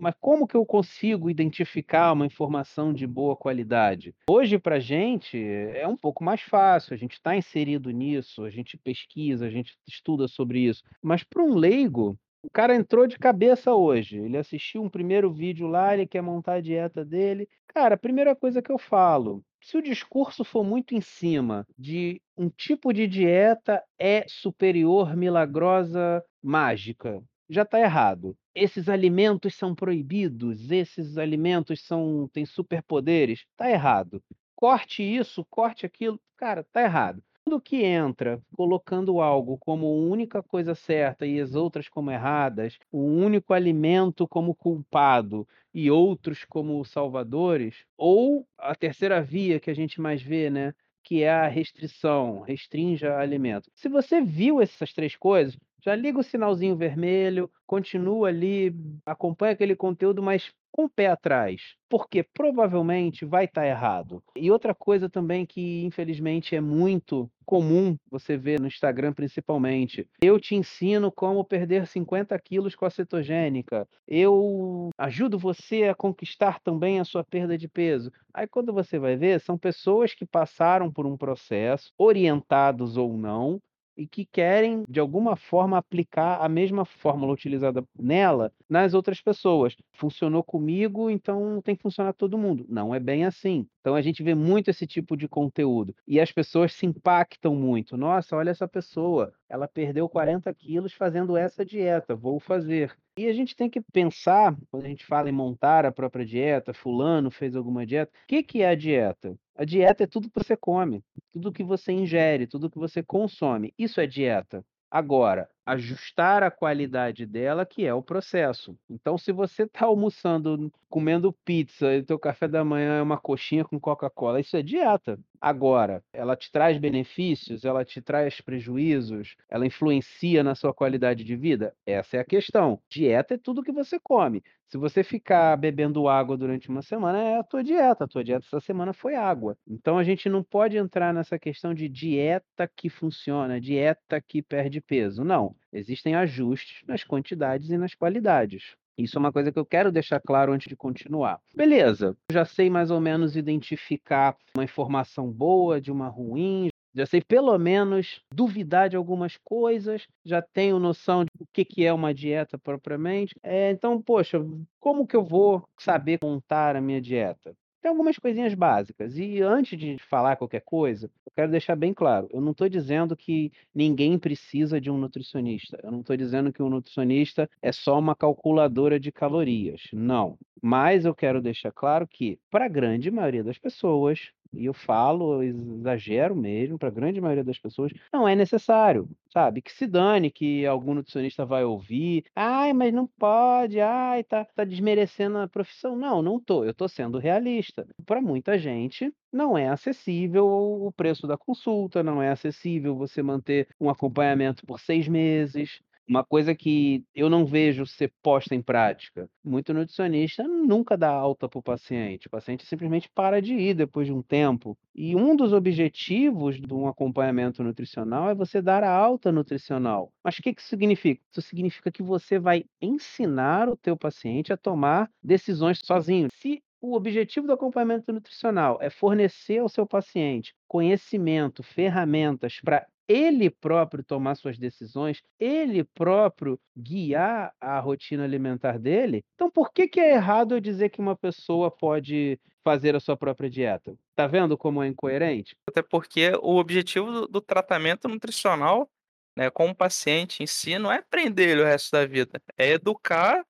Mas como que eu consigo identificar uma informação de boa qualidade? Hoje, para a gente, é um pouco mais fácil, a gente está inserido nisso, a gente pesquisa, a gente estuda sobre isso. Mas para um leigo, o cara entrou de cabeça hoje. Ele assistiu um primeiro vídeo lá, ele quer montar a dieta dele. Cara, a primeira coisa que eu falo, se o discurso for muito em cima de um tipo de dieta é superior, milagrosa, mágica, já está errado. Esses alimentos são proibidos, esses alimentos são têm superpoderes, está errado. Corte isso, corte aquilo, cara, está errado. Tudo que entra colocando algo como única coisa certa e as outras como erradas, o único alimento como culpado e outros como salvadores, ou a terceira via que a gente mais vê, né? Que é a restrição, restrinja alimento. Se você viu essas três coisas, já liga o sinalzinho vermelho, continua ali, acompanha aquele conteúdo, mas com o pé atrás, porque provavelmente vai estar tá errado. E outra coisa também que infelizmente é muito comum você ver no Instagram principalmente, eu te ensino como perder 50 quilos com a cetogênica, eu ajudo você a conquistar também a sua perda de peso. Aí quando você vai ver, são pessoas que passaram por um processo, orientados ou não, e que querem, de alguma forma, aplicar a mesma fórmula utilizada nela nas outras pessoas. Funcionou comigo, então tem que funcionar todo mundo. Não é bem assim. Então a gente vê muito esse tipo de conteúdo e as pessoas se impactam muito. Nossa, olha essa pessoa, ela perdeu 40 quilos fazendo essa dieta, vou fazer. E a gente tem que pensar, quando a gente fala em montar a própria dieta, fulano fez alguma dieta, o que, que é a dieta? A dieta é tudo que você come, tudo que você ingere, tudo que você consome. Isso é dieta. Agora, ajustar a qualidade dela, que é o processo. Então, se você está almoçando, comendo pizza e o teu café da manhã é uma coxinha com Coca-Cola, isso é dieta. Agora, ela te traz benefícios, ela te traz prejuízos, ela influencia na sua qualidade de vida? Essa é a questão. Dieta é tudo que você come. Se você ficar bebendo água durante uma semana, é a tua dieta. A tua dieta essa semana foi água. Então a gente não pode entrar nessa questão de dieta que funciona, dieta que perde peso. Não. Existem ajustes nas quantidades e nas qualidades. Isso é uma coisa que eu quero deixar claro antes de continuar. Beleza, já sei mais ou menos identificar uma informação boa de uma ruim, já sei pelo menos duvidar de algumas coisas, já tenho noção de o que é uma dieta propriamente. É, então, poxa, como que eu vou saber montar a minha dieta? Tem algumas coisinhas básicas. E antes de falar qualquer coisa, eu quero deixar bem claro: eu não estou dizendo que ninguém precisa de um nutricionista. Eu não estou dizendo que um nutricionista é só uma calculadora de calorias. Não. Mas eu quero deixar claro que, para a grande maioria das pessoas, e eu falo, exagero mesmo, para a grande maioria das pessoas, não é necessário, sabe? Que se dane que algum nutricionista vai ouvir. Ai, mas não pode, ai, tá, tá desmerecendo a profissão. Não, não tô. Eu tô sendo realista. Para muita gente, não é acessível o preço da consulta, não é acessível você manter um acompanhamento por seis meses. Uma coisa que eu não vejo ser posta em prática. Muito nutricionista nunca dá alta para o paciente. O paciente simplesmente para de ir depois de um tempo. E um dos objetivos de um acompanhamento nutricional é você dar a alta nutricional. Mas o que isso significa? Isso significa que você vai ensinar o teu paciente a tomar decisões sozinho. Se o objetivo do acompanhamento nutricional é fornecer ao seu paciente conhecimento, ferramentas para ele próprio tomar suas decisões, ele próprio guiar a rotina alimentar dele. Então, por que, que é errado eu dizer que uma pessoa pode fazer a sua própria dieta? Tá vendo como é incoerente? Até porque o objetivo do, do tratamento nutricional, né, com o paciente em si, não é prender ele o resto da vida, é educar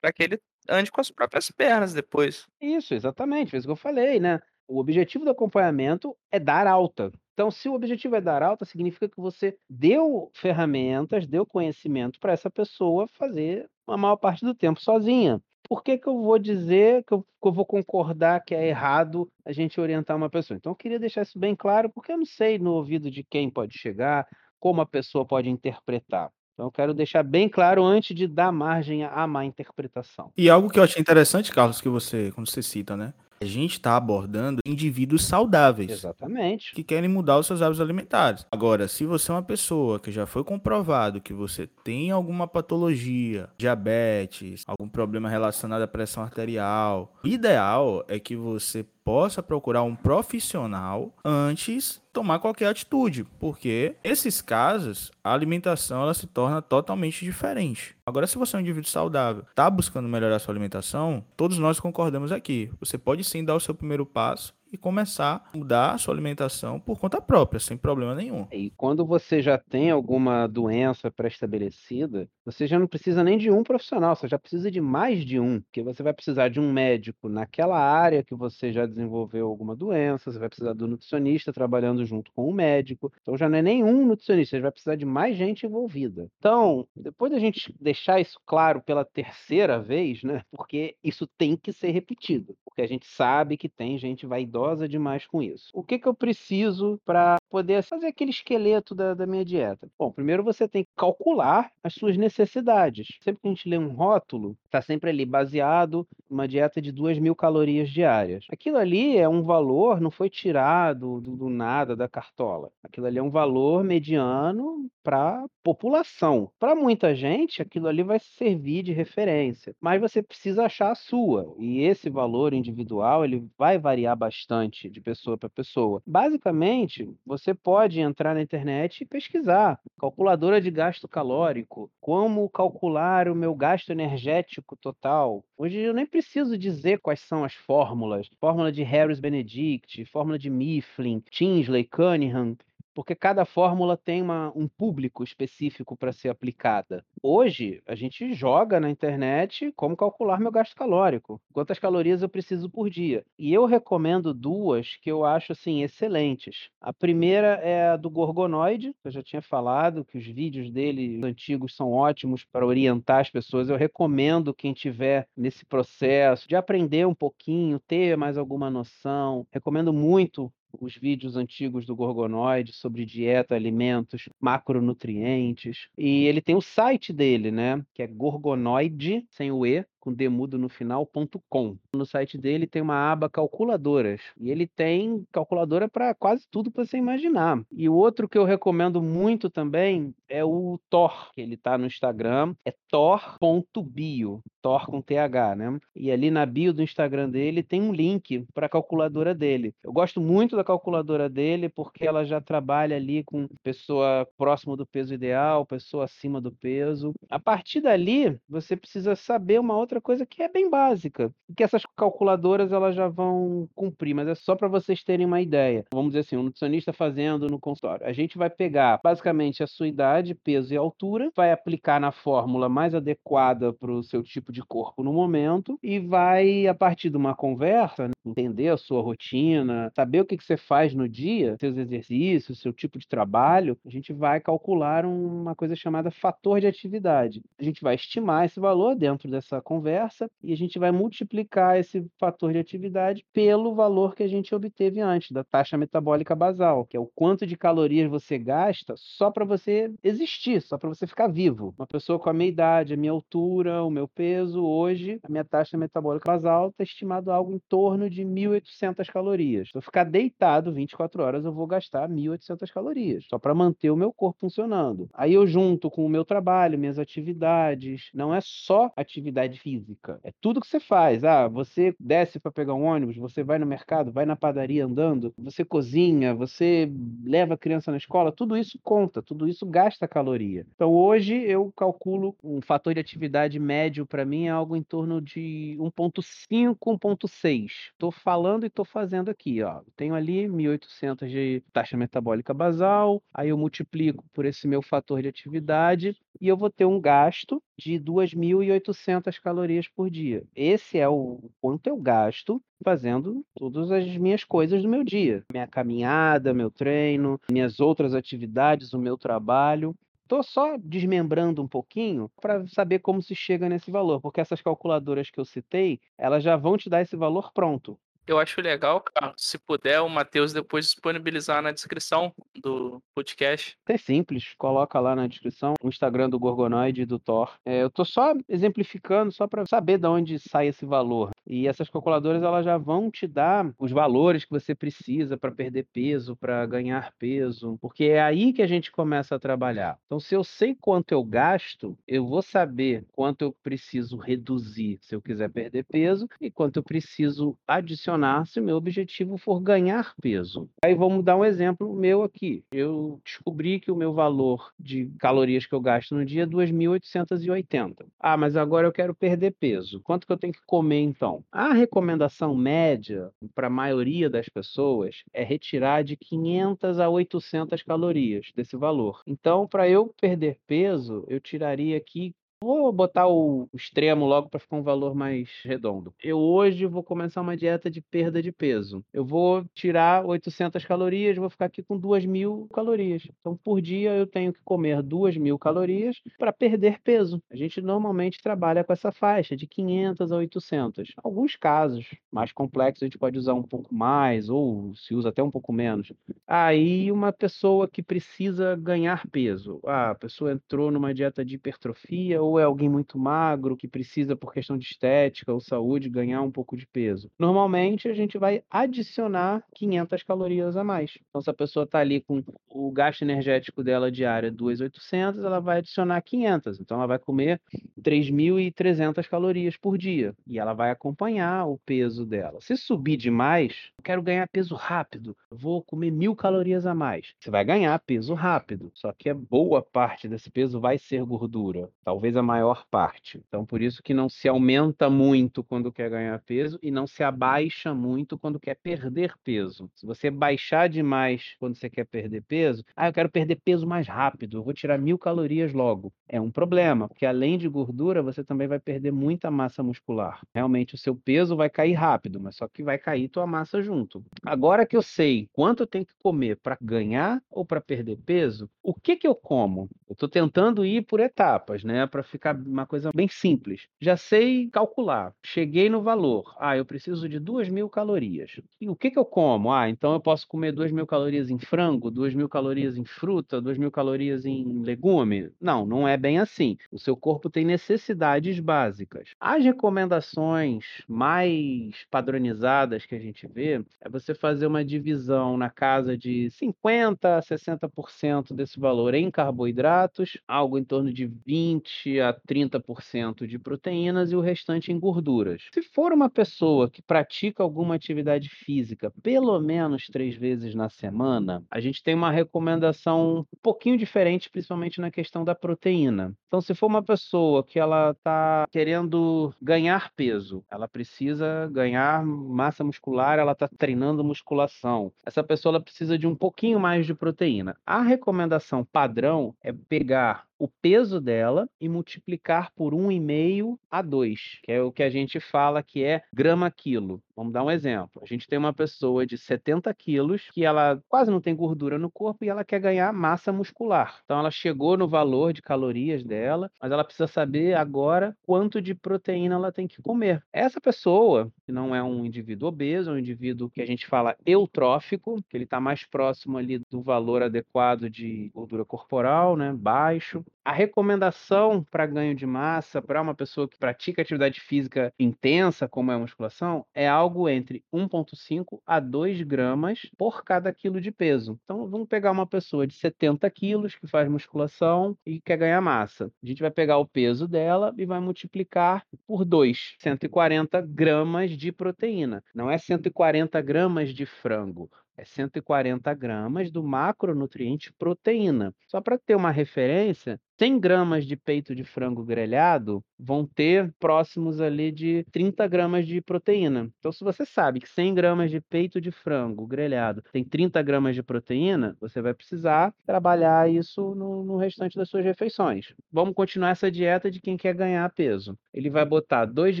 para que ele ande com as próprias pernas depois. Isso, exatamente, foi isso que eu falei, né? O objetivo do acompanhamento é dar alta. Então, se o objetivo é dar alta, significa que você deu ferramentas, deu conhecimento para essa pessoa fazer a maior parte do tempo sozinha. Por que, que eu vou dizer que eu, que eu vou concordar que é errado a gente orientar uma pessoa? Então, eu queria deixar isso bem claro, porque eu não sei no ouvido de quem pode chegar, como a pessoa pode interpretar. Então, eu quero deixar bem claro antes de dar margem à má interpretação. E algo que eu achei interessante, Carlos, que você, quando você cita, né? A gente está abordando indivíduos saudáveis. Exatamente. Que querem mudar os seus hábitos alimentares. Agora, se você é uma pessoa que já foi comprovado que você tem alguma patologia, diabetes, algum problema relacionado à pressão arterial, o ideal é que você possa procurar um profissional antes tomar qualquer atitude, porque esses casos a alimentação ela se torna totalmente diferente. Agora, se você é um indivíduo saudável, está buscando melhorar sua alimentação, todos nós concordamos aqui. Você pode sim dar o seu primeiro passo e começar a mudar a sua alimentação por conta própria, sem problema nenhum. E quando você já tem alguma doença pré-estabelecida, você já não precisa nem de um profissional, você já precisa de mais de um, porque você vai precisar de um médico naquela área que você já desenvolveu alguma doença, você vai precisar do nutricionista trabalhando junto com o médico. Então já não é nenhum nutricionista, você vai precisar de mais gente envolvida. Então, depois da gente deixar isso claro pela terceira vez, né? Porque isso tem que ser repetido, porque a gente sabe que tem gente vaidosa cuidadosa demais com isso. O que, que eu preciso para poder fazer aquele esqueleto da, da minha dieta? Bom, primeiro você tem que calcular as suas necessidades. Sempre que a gente lê um rótulo, está sempre ali baseado uma dieta de 2 mil calorias diárias. Aquilo ali é um valor, não foi tirado do, do nada da cartola. Aquilo ali é um valor mediano para população. Para muita gente, aquilo ali vai servir de referência, mas você precisa achar a sua. E esse valor individual, ele vai variar bastante de pessoa para pessoa. Basicamente, você pode entrar na internet e pesquisar calculadora de gasto calórico, como calcular o meu gasto energético total. Hoje eu nem preciso dizer quais são as fórmulas. Fórmula de Harris Benedict, fórmula de Mifflin, Tinsley, Cunningham porque cada fórmula tem uma, um público específico para ser aplicada. Hoje, a gente joga na internet como calcular meu gasto calórico, quantas calorias eu preciso por dia. E eu recomendo duas que eu acho assim excelentes. A primeira é a do Gorgonoide, que eu já tinha falado, que os vídeos dele antigos são ótimos para orientar as pessoas. Eu recomendo quem tiver nesse processo de aprender um pouquinho, ter mais alguma noção. Recomendo muito os vídeos antigos do Gorgonoide sobre dieta, alimentos, macronutrientes. E ele tem o site dele, né? Que é gorgonoide, sem o E, com demudo no final.com. No site dele tem uma aba calculadoras e ele tem calculadora para quase tudo que você imaginar. E o outro que eu recomendo muito também é o Thor, que ele está no Instagram, é thor.bio, Thor com TH, né? E ali na bio do Instagram dele tem um link para a calculadora dele. Eu gosto muito da calculadora dele porque ela já trabalha ali com pessoa próximo do peso ideal, pessoa acima do peso. A partir dali, você precisa saber uma outra outra coisa que é bem básica, que essas calculadoras elas já vão cumprir, mas é só para vocês terem uma ideia. Vamos dizer assim, um nutricionista fazendo no consultório. A gente vai pegar basicamente a sua idade, peso e altura, vai aplicar na fórmula mais adequada para o seu tipo de corpo no momento e vai, a partir de uma conversa, né, entender a sua rotina, saber o que, que você faz no dia, seus exercícios, seu tipo de trabalho, a gente vai calcular uma coisa chamada fator de atividade. A gente vai estimar esse valor dentro dessa conversa conversa e a gente vai multiplicar esse fator de atividade pelo valor que a gente obteve antes, da taxa metabólica basal, que é o quanto de calorias você gasta só para você existir, só para você ficar vivo. Uma pessoa com a minha idade, a minha altura, o meu peso, hoje, a minha taxa metabólica basal está estimado algo em torno de 1.800 calorias. Se eu ficar deitado 24 horas, eu vou gastar 1.800 calorias, só para manter o meu corpo funcionando. Aí eu junto com o meu trabalho, minhas atividades, não é só atividade física, física. É tudo que você faz. Ah, você desce para pegar um ônibus, você vai no mercado, vai na padaria andando, você cozinha, você leva a criança na escola, tudo isso conta, tudo isso gasta caloria. Então hoje eu calculo um fator de atividade médio para mim é algo em torno de 1.5, 1.6. Estou falando e estou fazendo aqui, ó. Tenho ali 1.800 de taxa metabólica basal, aí eu multiplico por esse meu fator de atividade e eu vou ter um gasto de 2.800 calorias por dia. Esse é o quanto eu gasto fazendo todas as minhas coisas do meu dia. Minha caminhada, meu treino, minhas outras atividades, o meu trabalho. Estou só desmembrando um pouquinho para saber como se chega nesse valor, porque essas calculadoras que eu citei, elas já vão te dar esse valor pronto. Eu acho legal, cara, se puder, o Matheus depois disponibilizar na descrição do podcast. É simples, coloca lá na descrição o Instagram do Gorgonoide e do Thor. É, eu tô só exemplificando, só para saber de onde sai esse valor. E essas calculadoras elas já vão te dar os valores que você precisa para perder peso, para ganhar peso, porque é aí que a gente começa a trabalhar. Então, se eu sei quanto eu gasto, eu vou saber quanto eu preciso reduzir se eu quiser perder peso e quanto eu preciso adicionar se o meu objetivo for ganhar peso. Aí vamos dar um exemplo meu aqui. Eu descobri que o meu valor de calorias que eu gasto no dia é 2.880. Ah, mas agora eu quero perder peso. Quanto que eu tenho que comer então? A recomendação média para a maioria das pessoas é retirar de 500 a 800 calorias desse valor. Então, para eu perder peso, eu tiraria aqui Vou botar o extremo logo para ficar um valor mais redondo. Eu hoje vou começar uma dieta de perda de peso. Eu vou tirar 800 calorias, vou ficar aqui com 2.000 calorias. Então, por dia eu tenho que comer 2.000 calorias para perder peso. A gente normalmente trabalha com essa faixa de 500 a 800. Alguns casos mais complexos a gente pode usar um pouco mais ou se usa até um pouco menos. Aí uma pessoa que precisa ganhar peso, ah, a pessoa entrou numa dieta de hipertrofia ou é alguém muito magro que precisa, por questão de estética ou saúde, ganhar um pouco de peso? Normalmente a gente vai adicionar 500 calorias a mais. Então, se a pessoa está ali com o gasto energético dela diário 2.800, ela vai adicionar 500. Então, ela vai comer 3.300 calorias por dia e ela vai acompanhar o peso dela. Se subir demais, eu quero ganhar peso rápido, vou comer mil calorias a mais. Você vai ganhar peso rápido, só que boa parte desse peso vai ser gordura, talvez a maior parte. Então, por isso que não se aumenta muito quando quer ganhar peso e não se abaixa muito quando quer perder peso. Se você baixar demais quando você quer perder peso, ah, eu quero perder peso mais rápido, eu vou tirar mil calorias logo. É um problema, porque além de gordura, você também vai perder muita massa muscular. Realmente o seu peso vai cair rápido, mas só que vai cair tua massa junto. Agora que eu sei quanto eu tenho que comer para ganhar ou para perder peso, o que que eu como? Eu estou tentando ir por etapas, né, para ficar uma coisa bem simples. Já sei calcular. Cheguei no valor. Ah, eu preciso de duas mil calorias. E o que que eu como? Ah, então eu posso comer duas mil calorias em frango, duas mil calorias em fruta, duas mil calorias em legume? Não, não é bem assim. O seu corpo tem necessidades básicas. As recomendações mais padronizadas que a gente vê é você fazer uma divisão na casa de 50 a 60% desse valor em carboidratos, algo em torno de 20 a 30% de proteínas e o restante em gorduras. Se for uma pessoa que pratica alguma atividade física pelo menos três vezes na semana, a gente tem uma recomendação um pouquinho diferente, principalmente na questão da proteína. Então, se for uma pessoa que ela está querendo ganhar peso, ela precisa ganhar massa muscular, ela está treinando musculação. Essa pessoa ela precisa de um pouquinho mais de proteína. A recomendação padrão é pegar o peso dela e multiplicar por 1,5 a 2, que é o que a gente fala que é grama quilo. Vamos dar um exemplo. A gente tem uma pessoa de 70 quilos que ela quase não tem gordura no corpo e ela quer ganhar massa muscular. Então ela chegou no valor de calorias dela, mas ela precisa saber agora quanto de proteína ela tem que comer. Essa pessoa, que não é um indivíduo obeso, é um indivíduo que a gente fala eutrófico, que ele está mais próximo ali do valor adequado de gordura corporal, né, baixo, a recomendação para ganho de massa para uma pessoa que pratica atividade física intensa, como é a musculação, é algo entre 1,5 a 2 gramas por cada quilo de peso. Então, vamos pegar uma pessoa de 70 quilos que faz musculação e quer ganhar massa. A gente vai pegar o peso dela e vai multiplicar por 2, 140 gramas de proteína. Não é 140 gramas de frango é 140 gramas do macronutriente proteína. Só para ter uma referência, 100 gramas de peito de frango grelhado vão ter próximos ali de 30 gramas de proteína. Então, se você sabe que 100 gramas de peito de frango grelhado tem 30 gramas de proteína, você vai precisar trabalhar isso no, no restante das suas refeições. Vamos continuar essa dieta de quem quer ganhar peso. Ele vai botar 2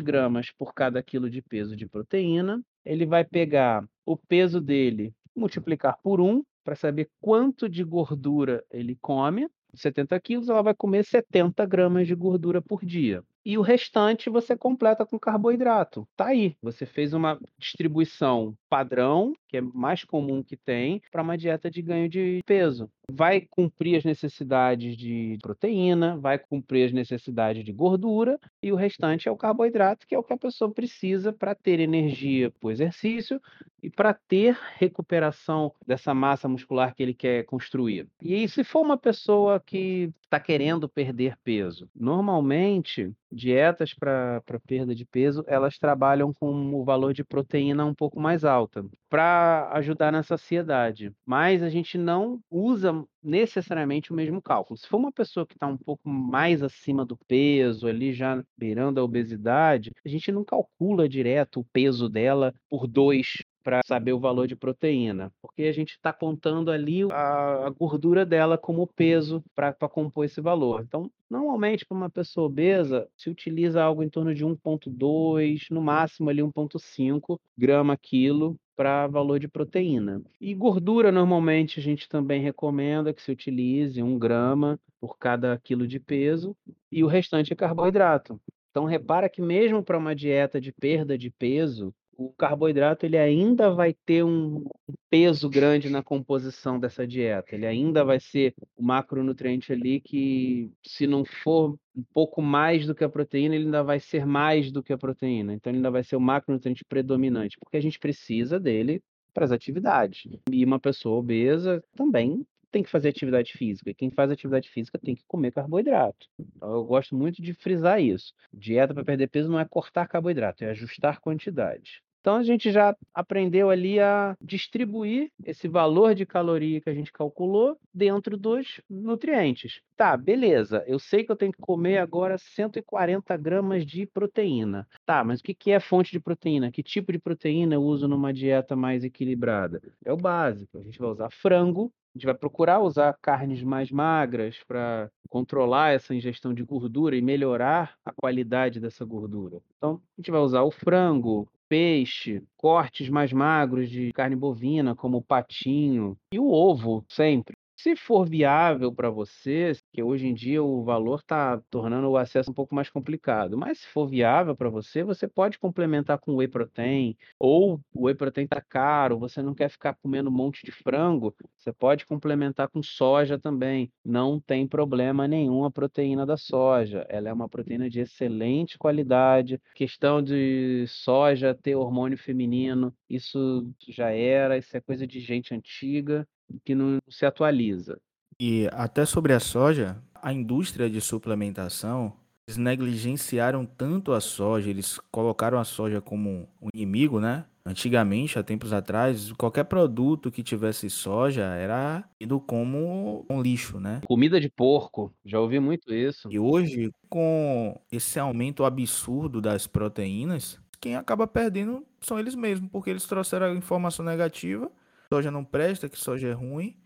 gramas por cada quilo de peso de proteína, ele vai pegar o peso dele multiplicar por 1 para saber quanto de gordura ele come. 70 quilos, ela vai comer 70 gramas de gordura por dia e o restante você completa com carboidrato. Tá aí, você fez uma distribuição padrão, que é mais comum que tem, para uma dieta de ganho de peso. Vai cumprir as necessidades de proteína, vai cumprir as necessidades de gordura e o restante é o carboidrato, que é o que a pessoa precisa para ter energia para o exercício e para ter recuperação dessa massa muscular que ele quer construir. E aí, se for uma pessoa que está querendo perder peso, normalmente dietas para perda de peso, elas trabalham com o valor de proteína um pouco mais alta, para ajudar na saciedade. Mas a gente não usa necessariamente o mesmo cálculo. Se for uma pessoa que está um pouco mais acima do peso, ali já beirando a obesidade, a gente não calcula direto o peso dela por dois para saber o valor de proteína, porque a gente está contando ali a, a, gordura dela como peso para compor esse valor. Então, normalmente para uma pessoa obesa se utiliza algo em torno de 1,2, no máximo ali 1,5 grama quilo para valor de proteína. E gordura, normalmente, a gente também recomenda que se utilize um grama por cada quilo de peso, e o restante é carboidrato. Então, repara que mesmo para uma dieta de perda de peso, o carboidrato ele ainda vai ter um peso grande na composição dessa dieta. Ele ainda vai ser o macronutriente ali que, se não for um pouco mais do que a proteína, ele ainda vai ser mais do que a proteína. Então, ele ainda vai ser o macronutriente predominante, porque a gente precisa dele para as atividades. E uma pessoa obesa também tem que fazer atividade física. Quem faz atividade física tem que comer carboidrato. Então, eu gosto muito de frisar isso. Dieta para perder peso não é cortar carboidrato, é ajustar quantidade. Então a gente já aprendeu ali a distribuir esse valor de caloria que a gente calculou dentro dos nutrientes. Tá, beleza. Eu sei que eu tenho que comer agora 140 gramas de proteína. Tá, mas o que é fonte de proteína? Que tipo de proteína eu uso numa dieta mais equilibrada? É o básico. A gente vai usar frango, a gente vai procurar usar carnes mais magras para controlar essa ingestão de gordura e melhorar a qualidade dessa gordura. Então, a gente vai usar o frango, peixe, cortes mais magros de carne bovina, como o patinho, e o ovo, sempre. Se for viável para você, que hoje em dia o valor está tornando o acesso um pouco mais complicado, mas se for viável para você, você pode complementar com whey protein, ou o whey protein está caro, você não quer ficar comendo um monte de frango, você pode complementar com soja também. Não tem problema nenhum a proteína da soja. Ela é uma proteína de excelente qualidade. Questão de soja ter hormônio feminino, isso já era, isso é coisa de gente antiga que não se atualiza. E até sobre a soja, a indústria de suplementação, eles negligenciaram tanto a soja, eles colocaram a soja como um inimigo, né? Antigamente, há tempos atrás, qualquer produto que tivesse soja era tido como um lixo, né? Comida de porco, já ouvi muito isso. E hoje, com esse aumento absurdo das proteínas, quem acaba perdendo são eles mesmos, porque eles trouxeram a informação negativa soja não presta, que soja é ruim.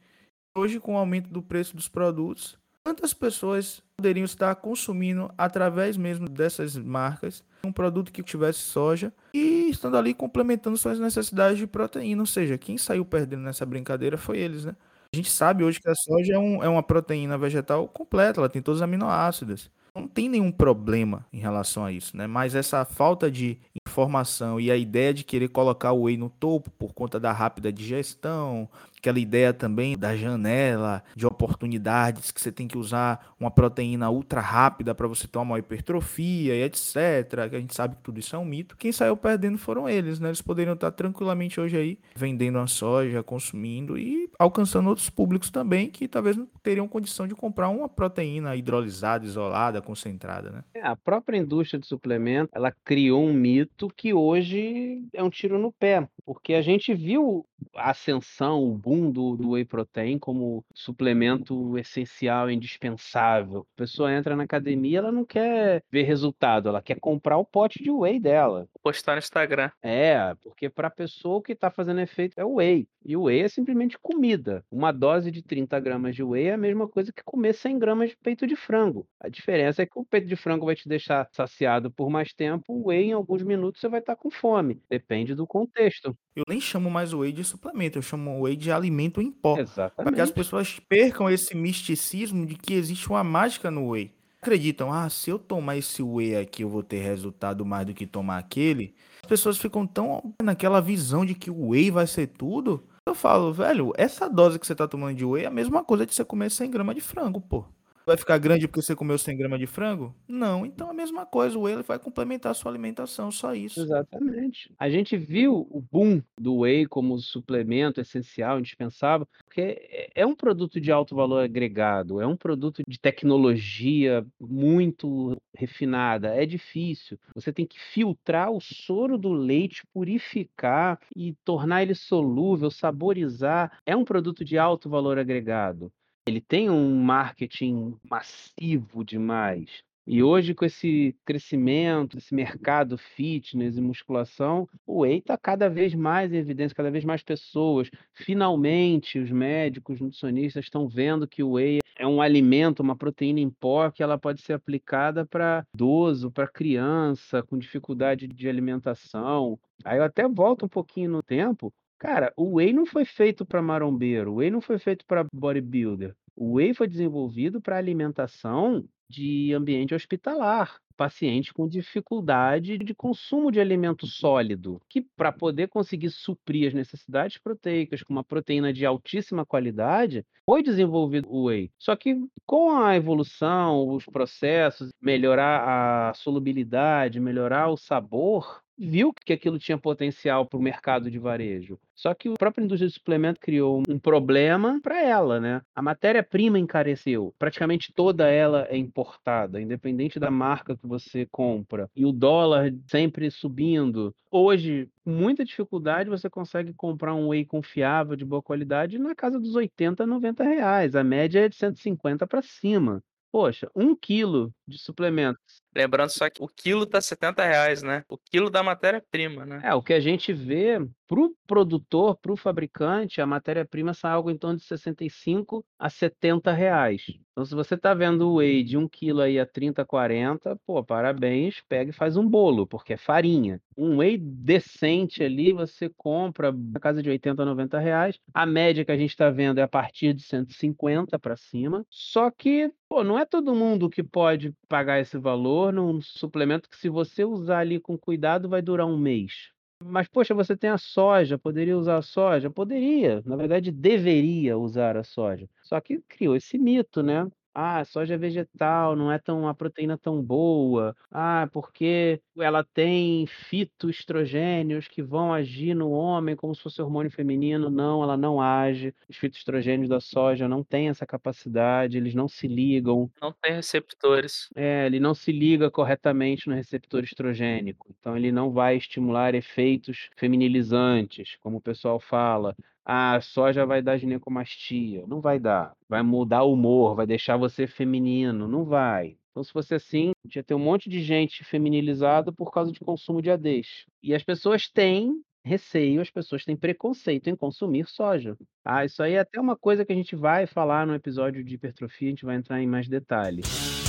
Hoje, com o aumento do preço dos produtos, quantas pessoas poderiam estar consumindo através mesmo dessas marcas um produto que tivesse soja e estando ali complementando suas necessidades de proteína? Ou seja, quem saiu perdendo nessa brincadeira foi eles, né? A gente sabe hoje que a soja é, um, é uma proteína vegetal completa, ela tem todos os aminoácidos. Não tem nenhum problema em relação a isso, né? Mas essa falta de informação e a ideia de querer colocar o whey no topo por conta da rápida digestão, aquela ideia também da janela de oportunidades que você tem que usar uma proteína ultra rápida para você ter uma hipertrofia e etc. Que a gente sabe que tudo isso é um mito. Quem saiu perdendo foram eles, né? Eles poderiam estar tranquilamente hoje aí vendendo a soja, consumindo e alcançando outros públicos também que talvez não teriam condição de comprar uma proteína hidrolisada, isolada, concentrada, né? É, a própria indústria de suplemento, ela criou um mito que hoje é um tiro no pé, porque a gente viu a ascensão, o boom boom do, do whey protein como suplemento essencial, indispensável. A pessoa entra na academia, ela não quer ver resultado, ela quer comprar o pote de whey dela. Postar no Instagram. É, porque para a pessoa o que está fazendo efeito é o whey. E o whey é simplesmente comida. Uma dose de 30 gramas de whey é a mesma coisa que comer 100 gramas de peito de frango. A diferença é que o peito de frango vai te deixar saciado por mais tempo, o whey em alguns minutos você vai estar tá com fome. Depende do contexto. Eu nem chamo mais o whey de suplemento, eu chamo o whey de alimento em pó. Exatamente. Para que as pessoas percam esse misticismo de que existe uma mágica no whey. Acreditam, ah, se eu tomar esse whey aqui eu vou ter resultado mais do que tomar aquele. As pessoas ficam tão naquela visão de que o whey vai ser tudo. Eu falo, velho, essa dose que você tá tomando de whey é a mesma coisa de você comer 100 gramas de frango, pô vai ficar grande porque você comeu 100 gramas de frango? Não, então a mesma coisa, o whey vai complementar a sua alimentação, só isso. Exatamente. A gente viu o boom do whey como suplemento essencial, indispensável, porque é, é um produto de alto valor agregado, é um produto de tecnologia muito refinada, é difícil. Você tem que filtrar o soro do leite, purificar e tornar ele solúvel, saborizar. É um produto de alto valor agregado. Ele tem um marketing massivo demais. E hoje, com esse crescimento, esse mercado fitness e musculação, o whey está cada vez mais em evidência, cada vez mais pessoas. Finalmente, os médicos, nutricionistas estão vendo que o whey é um alimento, uma proteína em pó que ela pode ser aplicada para idoso, para criança com dificuldade de alimentação. Aí eu até volto um pouquinho no tempo Cara, o whey não foi feito para marombeiro, o whey não foi feito para bodybuilder. O whey foi desenvolvido para alimentação de ambiente hospitalar paciente com dificuldade de consumo de alimento sólido, que para poder conseguir suprir as necessidades proteicas com uma proteína de altíssima qualidade, foi desenvolvido o whey. Só que com a evolução, os processos, melhorar a solubilidade, melhorar o sabor, viu que aquilo tinha potencial para o mercado de varejo. Só que a própria indústria de suplemento criou um problema para ela, né? A matéria-prima encareceu, praticamente toda ela é importada, independente da marca que você compra. E o dólar sempre subindo. Hoje, com muita dificuldade, você consegue comprar um whey confiável, de boa qualidade, na casa dos 80, 90 reais. A média é de 150 para cima. Poxa, um quilo de suplementos Lembrando só que o quilo tá 70 reais, né? O quilo da matéria-prima, né? É, o que a gente vê pro produtor, pro fabricante, a matéria-prima sai algo em torno de 65 a 70 reais. Então, se você tá vendo o whey de 1 quilo aí a 30, 40, pô, parabéns, pega e faz um bolo, porque é farinha. Um whey decente ali, você compra na casa de 80, 90 reais. A média que a gente tá vendo é a partir de 150 para cima. Só que, pô, não é todo mundo que pode pagar esse valor num suplemento que, se você usar ali com cuidado, vai durar um mês. Mas, poxa, você tem a soja, poderia usar a soja? Poderia, na verdade, deveria usar a soja. Só que criou esse mito, né? Ah, soja vegetal não é tão uma proteína tão boa. Ah, porque ela tem fitoestrogênios que vão agir no homem como se fosse hormônio feminino. Não, ela não age. Os fitoestrogênios da soja não têm essa capacidade, eles não se ligam. Não tem receptores. É, ele não se liga corretamente no receptor estrogênico. Então ele não vai estimular efeitos feminilizantes, como o pessoal fala a soja vai dar ginecomastia. Não vai dar. Vai mudar o humor, vai deixar você feminino. Não vai. Então, se fosse assim, tinha ter um monte de gente feminilizada por causa de consumo de ADs. E as pessoas têm receio, as pessoas têm preconceito em consumir soja. Ah, isso aí é até uma coisa que a gente vai falar no episódio de hipertrofia, a gente vai entrar em mais detalhes.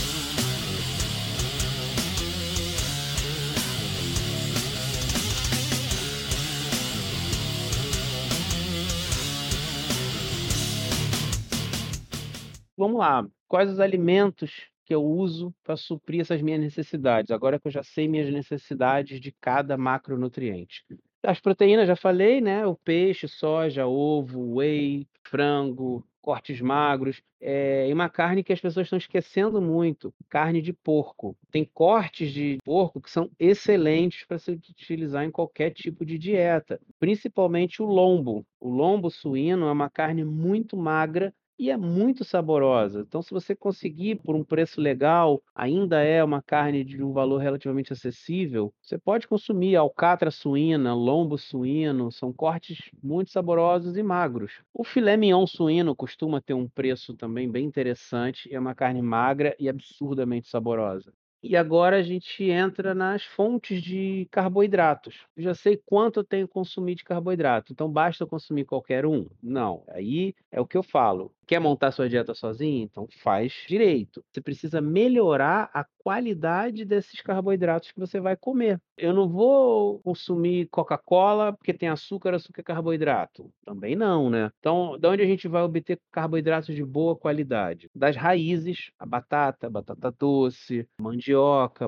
Vamos lá, quais os alimentos que eu uso para suprir essas minhas necessidades? Agora que eu já sei minhas necessidades de cada macronutriente. As proteínas, já falei, né? O peixe, soja, ovo, whey, frango, cortes magros. É, e uma carne que as pessoas estão esquecendo muito: carne de porco. Tem cortes de porco que são excelentes para se utilizar em qualquer tipo de dieta, principalmente o lombo. O lombo suíno é uma carne muito magra e é muito saborosa. Então, se você conseguir por um preço legal, ainda é uma carne de um valor relativamente acessível, você pode consumir alcatra suína, lombo suíno, são cortes muito saborosos e magros. O filé mignon suíno costuma ter um preço também bem interessante, é uma carne magra e absurdamente saborosa. E agora a gente entra nas fontes de carboidratos. Eu já sei quanto eu tenho que consumir de carboidrato, então basta eu consumir qualquer um? Não. Aí é o que eu falo. Quer montar sua dieta sozinho? Então faz direito. Você precisa melhorar a qualidade desses carboidratos que você vai comer. Eu não vou consumir Coca-Cola porque tem açúcar, açúcar é carboidrato. Também não, né? Então, de onde a gente vai obter carboidratos de boa qualidade? Das raízes, a batata, batata doce, mandioca,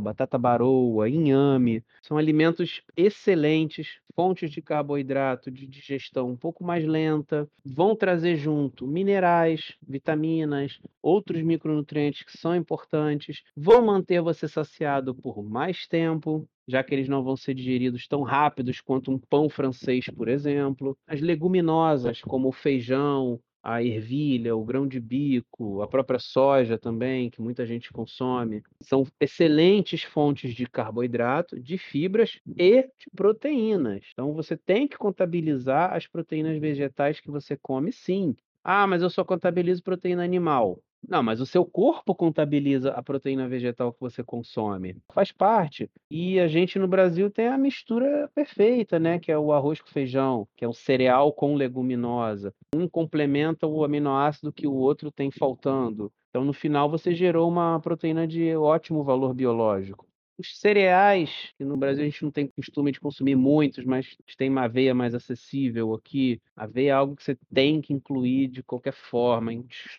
batata baroa, inhame. São alimentos excelentes, fontes de carboidrato de digestão um pouco mais lenta, vão trazer junto minerais, vitaminas, outros micronutrientes que são importantes, vão manter você saciado por mais tempo, já que eles não vão ser digeridos tão rápidos quanto um pão francês, por exemplo. As leguminosas, como o feijão, a ervilha, o grão de bico, a própria soja também, que muita gente consome, são excelentes fontes de carboidrato, de fibras e de proteínas. Então você tem que contabilizar as proteínas vegetais que você come, sim. Ah, mas eu só contabilizo proteína animal. Não, mas o seu corpo contabiliza a proteína vegetal que você consome. Faz parte. E a gente no Brasil tem a mistura perfeita, né? Que é o arroz com feijão, que é o cereal com leguminosa. Um complementa o aminoácido que o outro tem faltando. Então, no final, você gerou uma proteína de ótimo valor biológico. Os cereais, que no Brasil a gente não tem costume de consumir muitos, mas tem uma aveia mais acessível aqui. Aveia é algo que você tem que incluir de qualquer forma.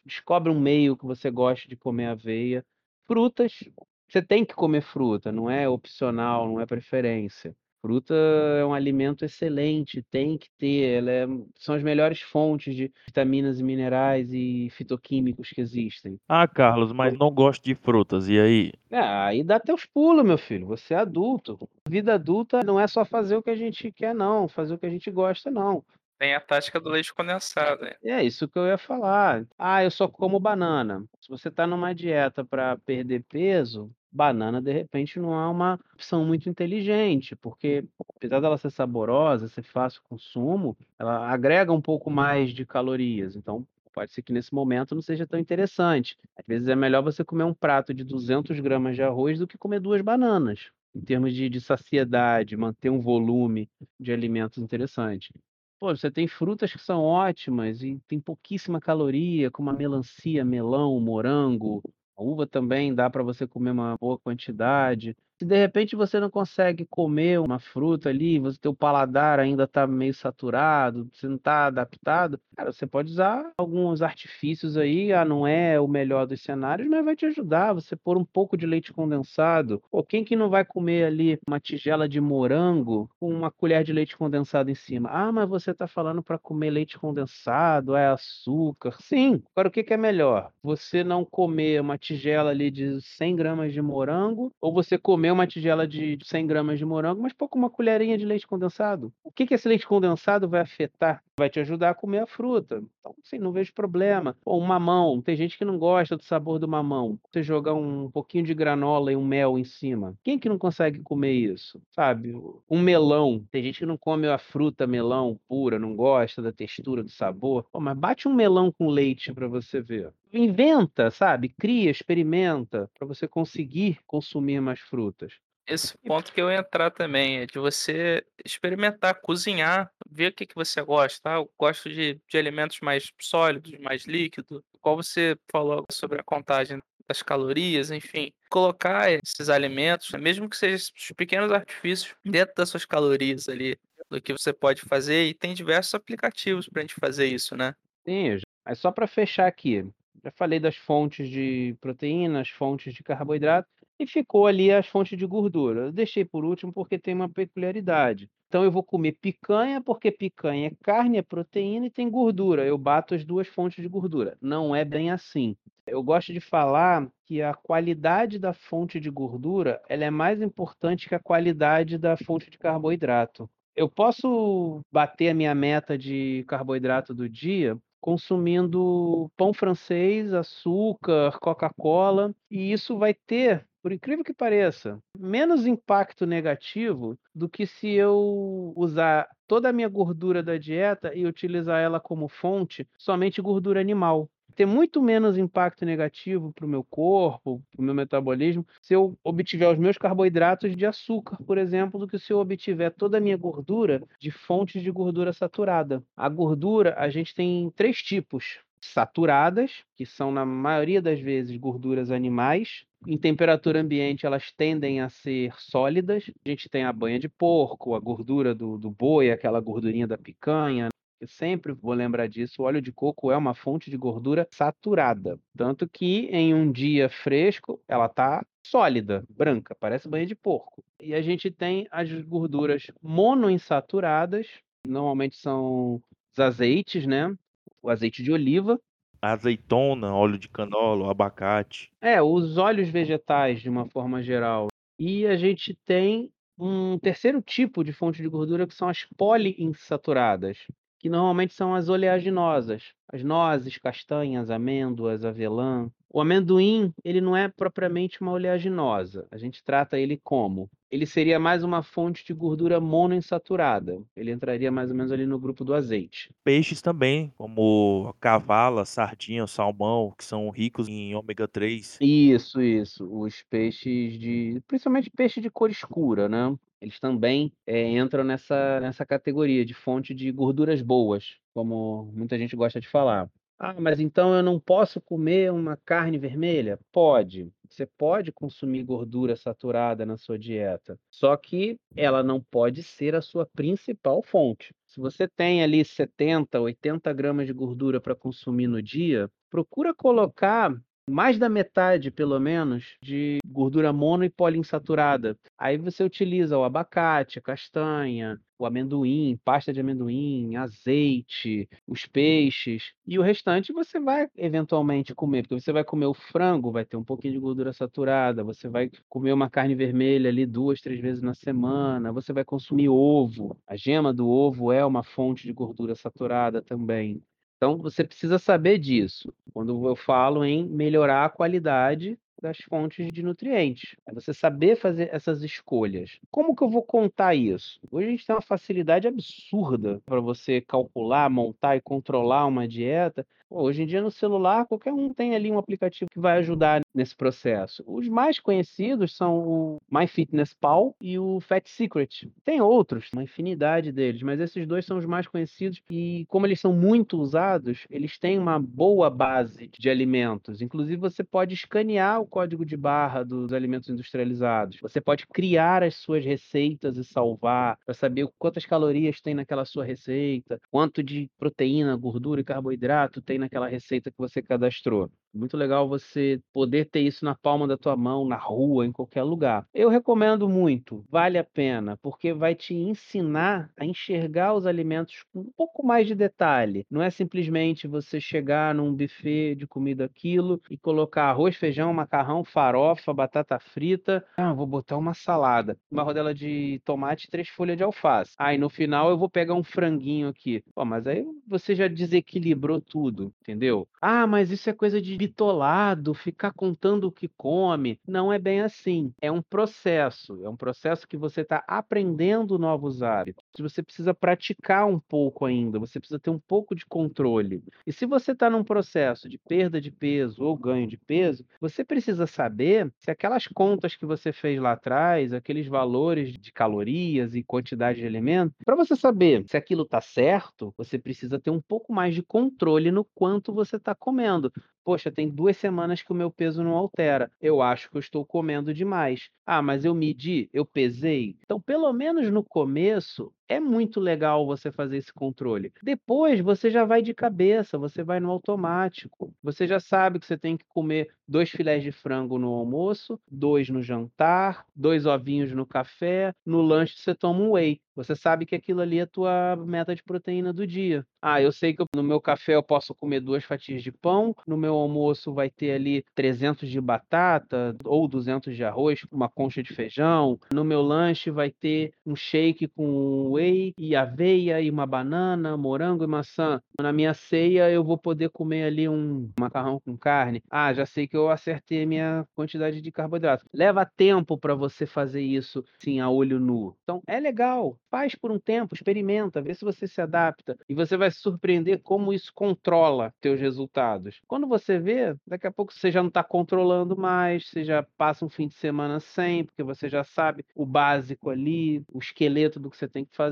Descobre um meio que você gosta de comer aveia. Frutas, você tem que comer fruta, não é opcional, não é preferência. Fruta é um alimento excelente, tem que ter, ela é, são as melhores fontes de vitaminas e minerais e fitoquímicos que existem. Ah, Carlos, mas não gosto de frutas, e aí? É, aí dá teus pulos, meu filho, você é adulto. Vida adulta não é só fazer o que a gente quer, não, fazer o que a gente gosta, não. Tem a tática do leite condensado, né? É isso que eu ia falar. Ah, eu só como banana. Se você está numa dieta para perder peso, banana de repente não é uma opção muito inteligente, porque apesar dela ser saborosa, ser fácil consumo, ela agrega um pouco mais de calorias. Então, pode ser que nesse momento não seja tão interessante. Às vezes é melhor você comer um prato de 200 gramas de arroz do que comer duas bananas, em termos de, de saciedade, manter um volume de alimentos interessante. Pô, você tem frutas que são ótimas e tem pouquíssima caloria, como a melancia, melão, morango. A uva também dá para você comer uma boa quantidade. Se de repente você não consegue comer uma fruta ali, você teu paladar ainda está meio saturado, você não está adaptado, cara, você pode usar alguns artifícios aí, ah, não é o melhor dos cenários, mas vai te ajudar, você pôr um pouco de leite condensado. Pô, quem que não vai comer ali uma tigela de morango com uma colher de leite condensado em cima? Ah, mas você está falando para comer leite condensado, é açúcar. Sim, agora o que que é melhor? Você não comer uma tigela ali de 100 gramas de morango ou você comer comer uma tigela de 100 gramas de morango, mas pouco uma colherinha de leite condensado. O que, que esse leite condensado vai afetar? Vai te ajudar a comer a fruta. Então, assim, não vejo problema. Ou mamão. Tem gente que não gosta do sabor do mamão. Você jogar um pouquinho de granola e um mel em cima. Quem que não consegue comer isso? Sabe? Um melão. Tem gente que não come a fruta melão pura, não gosta da textura, do sabor. Pô, mas bate um melão com leite para você ver inventa, sabe? Cria, experimenta para você conseguir consumir mais frutas. Esse ponto que eu ia entrar também é de você experimentar, cozinhar, ver o que, que você gosta. Tá? Eu gosto de, de alimentos mais sólidos, mais líquidos. Qual você falou sobre a contagem das calorias, enfim. Colocar esses alimentos, mesmo que sejam pequenos artifícios, dentro das suas calorias ali, do que você pode fazer. E tem diversos aplicativos para a gente fazer isso, né? Sim, mas só para fechar aqui, já falei das fontes de proteína, as fontes de carboidrato, e ficou ali as fontes de gordura. Eu deixei por último porque tem uma peculiaridade. Então eu vou comer picanha, porque picanha é carne, é proteína e tem gordura. Eu bato as duas fontes de gordura. Não é bem assim. Eu gosto de falar que a qualidade da fonte de gordura ela é mais importante que a qualidade da fonte de carboidrato. Eu posso bater a minha meta de carboidrato do dia consumindo pão francês, açúcar, Coca-Cola, e isso vai ter, por incrível que pareça, menos impacto negativo do que se eu usar toda a minha gordura da dieta e utilizar ela como fonte somente gordura animal ter muito menos impacto negativo para o meu corpo, para o meu metabolismo, se eu obtiver os meus carboidratos de açúcar, por exemplo, do que se eu obtiver toda a minha gordura de fontes de gordura saturada. A gordura, a gente tem três tipos saturadas, que são na maioria das vezes gorduras animais. Em temperatura ambiente, elas tendem a ser sólidas. A gente tem a banha de porco, a gordura do, do boi, aquela gordurinha da picanha, eu sempre vou lembrar disso. O óleo de coco é uma fonte de gordura saturada. Tanto que em um dia fresco, ela está sólida, branca, parece banha de porco. E a gente tem as gorduras monoinsaturadas, normalmente são os azeites, né? O azeite de oliva. Azeitona, óleo de canola, abacate. É, os óleos vegetais, de uma forma geral. E a gente tem um terceiro tipo de fonte de gordura que são as poliinsaturadas que normalmente são as oleaginosas, as nozes, castanhas, amêndoas, avelã. O amendoim, ele não é propriamente uma oleaginosa. A gente trata ele como? Ele seria mais uma fonte de gordura monoinsaturada. Ele entraria mais ou menos ali no grupo do azeite. Peixes também, como cavala, sardinha, salmão, que são ricos em ômega 3. Isso, isso. Os peixes de. Principalmente peixe de cor escura, né? Eles também é, entram nessa, nessa categoria de fonte de gorduras boas, como muita gente gosta de falar. Ah, mas então eu não posso comer uma carne vermelha? Pode. Você pode consumir gordura saturada na sua dieta, só que ela não pode ser a sua principal fonte. Se você tem ali 70, 80 gramas de gordura para consumir no dia, procura colocar mais da metade, pelo menos, de gordura mono e poliinsaturada. Aí você utiliza o abacate, a castanha, o amendoim, pasta de amendoim, azeite, os peixes, e o restante você vai eventualmente comer, porque você vai comer o frango, vai ter um pouquinho de gordura saturada, você vai comer uma carne vermelha ali duas, três vezes na semana, você vai consumir ovo, a gema do ovo é uma fonte de gordura saturada também. Então, você precisa saber disso. Quando eu falo em melhorar a qualidade das fontes de nutrientes. É você saber fazer essas escolhas. Como que eu vou contar isso? Hoje a gente tem uma facilidade absurda para você calcular, montar e controlar uma dieta. Hoje em dia no celular, qualquer um tem ali um aplicativo que vai ajudar nesse processo. Os mais conhecidos são o MyFitnessPal e o Fat Secret. Tem outros, uma infinidade deles, mas esses dois são os mais conhecidos e como eles são muito usados, eles têm uma boa base de alimentos. Inclusive você pode escanear o código de barra dos alimentos industrializados. Você pode criar as suas receitas e salvar para saber quantas calorias tem naquela sua receita, quanto de proteína, gordura e carboidrato tem naquela receita que você cadastrou. Muito legal você poder ter isso na palma da tua mão, na rua, em qualquer lugar. Eu recomendo muito, vale a pena, porque vai te ensinar a enxergar os alimentos com um pouco mais de detalhe. Não é simplesmente você chegar num buffet de comida aquilo e colocar arroz, feijão, macarrão, farofa, batata frita. Ah, vou botar uma salada, uma rodela de tomate, três folhas de alface. Aí no final eu vou pegar um franguinho aqui. Pô, mas aí você já desequilibrou tudo, entendeu? Ah, mas isso é coisa de bitolado, ficar contando o que come. Não é bem assim. É um processo. É um processo que você está aprendendo novos hábitos. Você precisa praticar um pouco ainda. Você precisa ter um pouco de controle. E se você está num processo de perda de peso ou ganho de peso, você precisa saber se aquelas contas que você fez lá atrás, aqueles valores de calorias e quantidade de alimento, para você saber se aquilo está certo, você precisa ter um pouco mais de controle no quanto você está comendo. Poxa, tem duas semanas que o meu peso não altera. Eu acho que eu estou comendo demais. Ah, mas eu medi, eu pesei. Então, pelo menos no começo, é muito legal você fazer esse controle. Depois você já vai de cabeça, você vai no automático. Você já sabe que você tem que comer dois filés de frango no almoço, dois no jantar, dois ovinhos no café, no lanche você toma um whey. Você sabe que aquilo ali é a tua meta de proteína do dia. Ah, eu sei que no meu café eu posso comer duas fatias de pão, no meu almoço vai ter ali 300 de batata ou 200 de arroz, uma concha de feijão. No meu lanche vai ter um shake com whey e aveia e uma banana, morango e maçã. Na minha ceia eu vou poder comer ali um macarrão com carne. Ah, já sei que eu acertei a minha quantidade de carboidrato. Leva tempo para você fazer isso sim a olho nu. Então é legal, faz por um tempo, experimenta, vê se você se adapta e você vai se surpreender como isso controla teus resultados. Quando você vê, daqui a pouco você já não está controlando mais, você já passa um fim de semana sem, porque você já sabe o básico ali, o esqueleto do que você tem que fazer,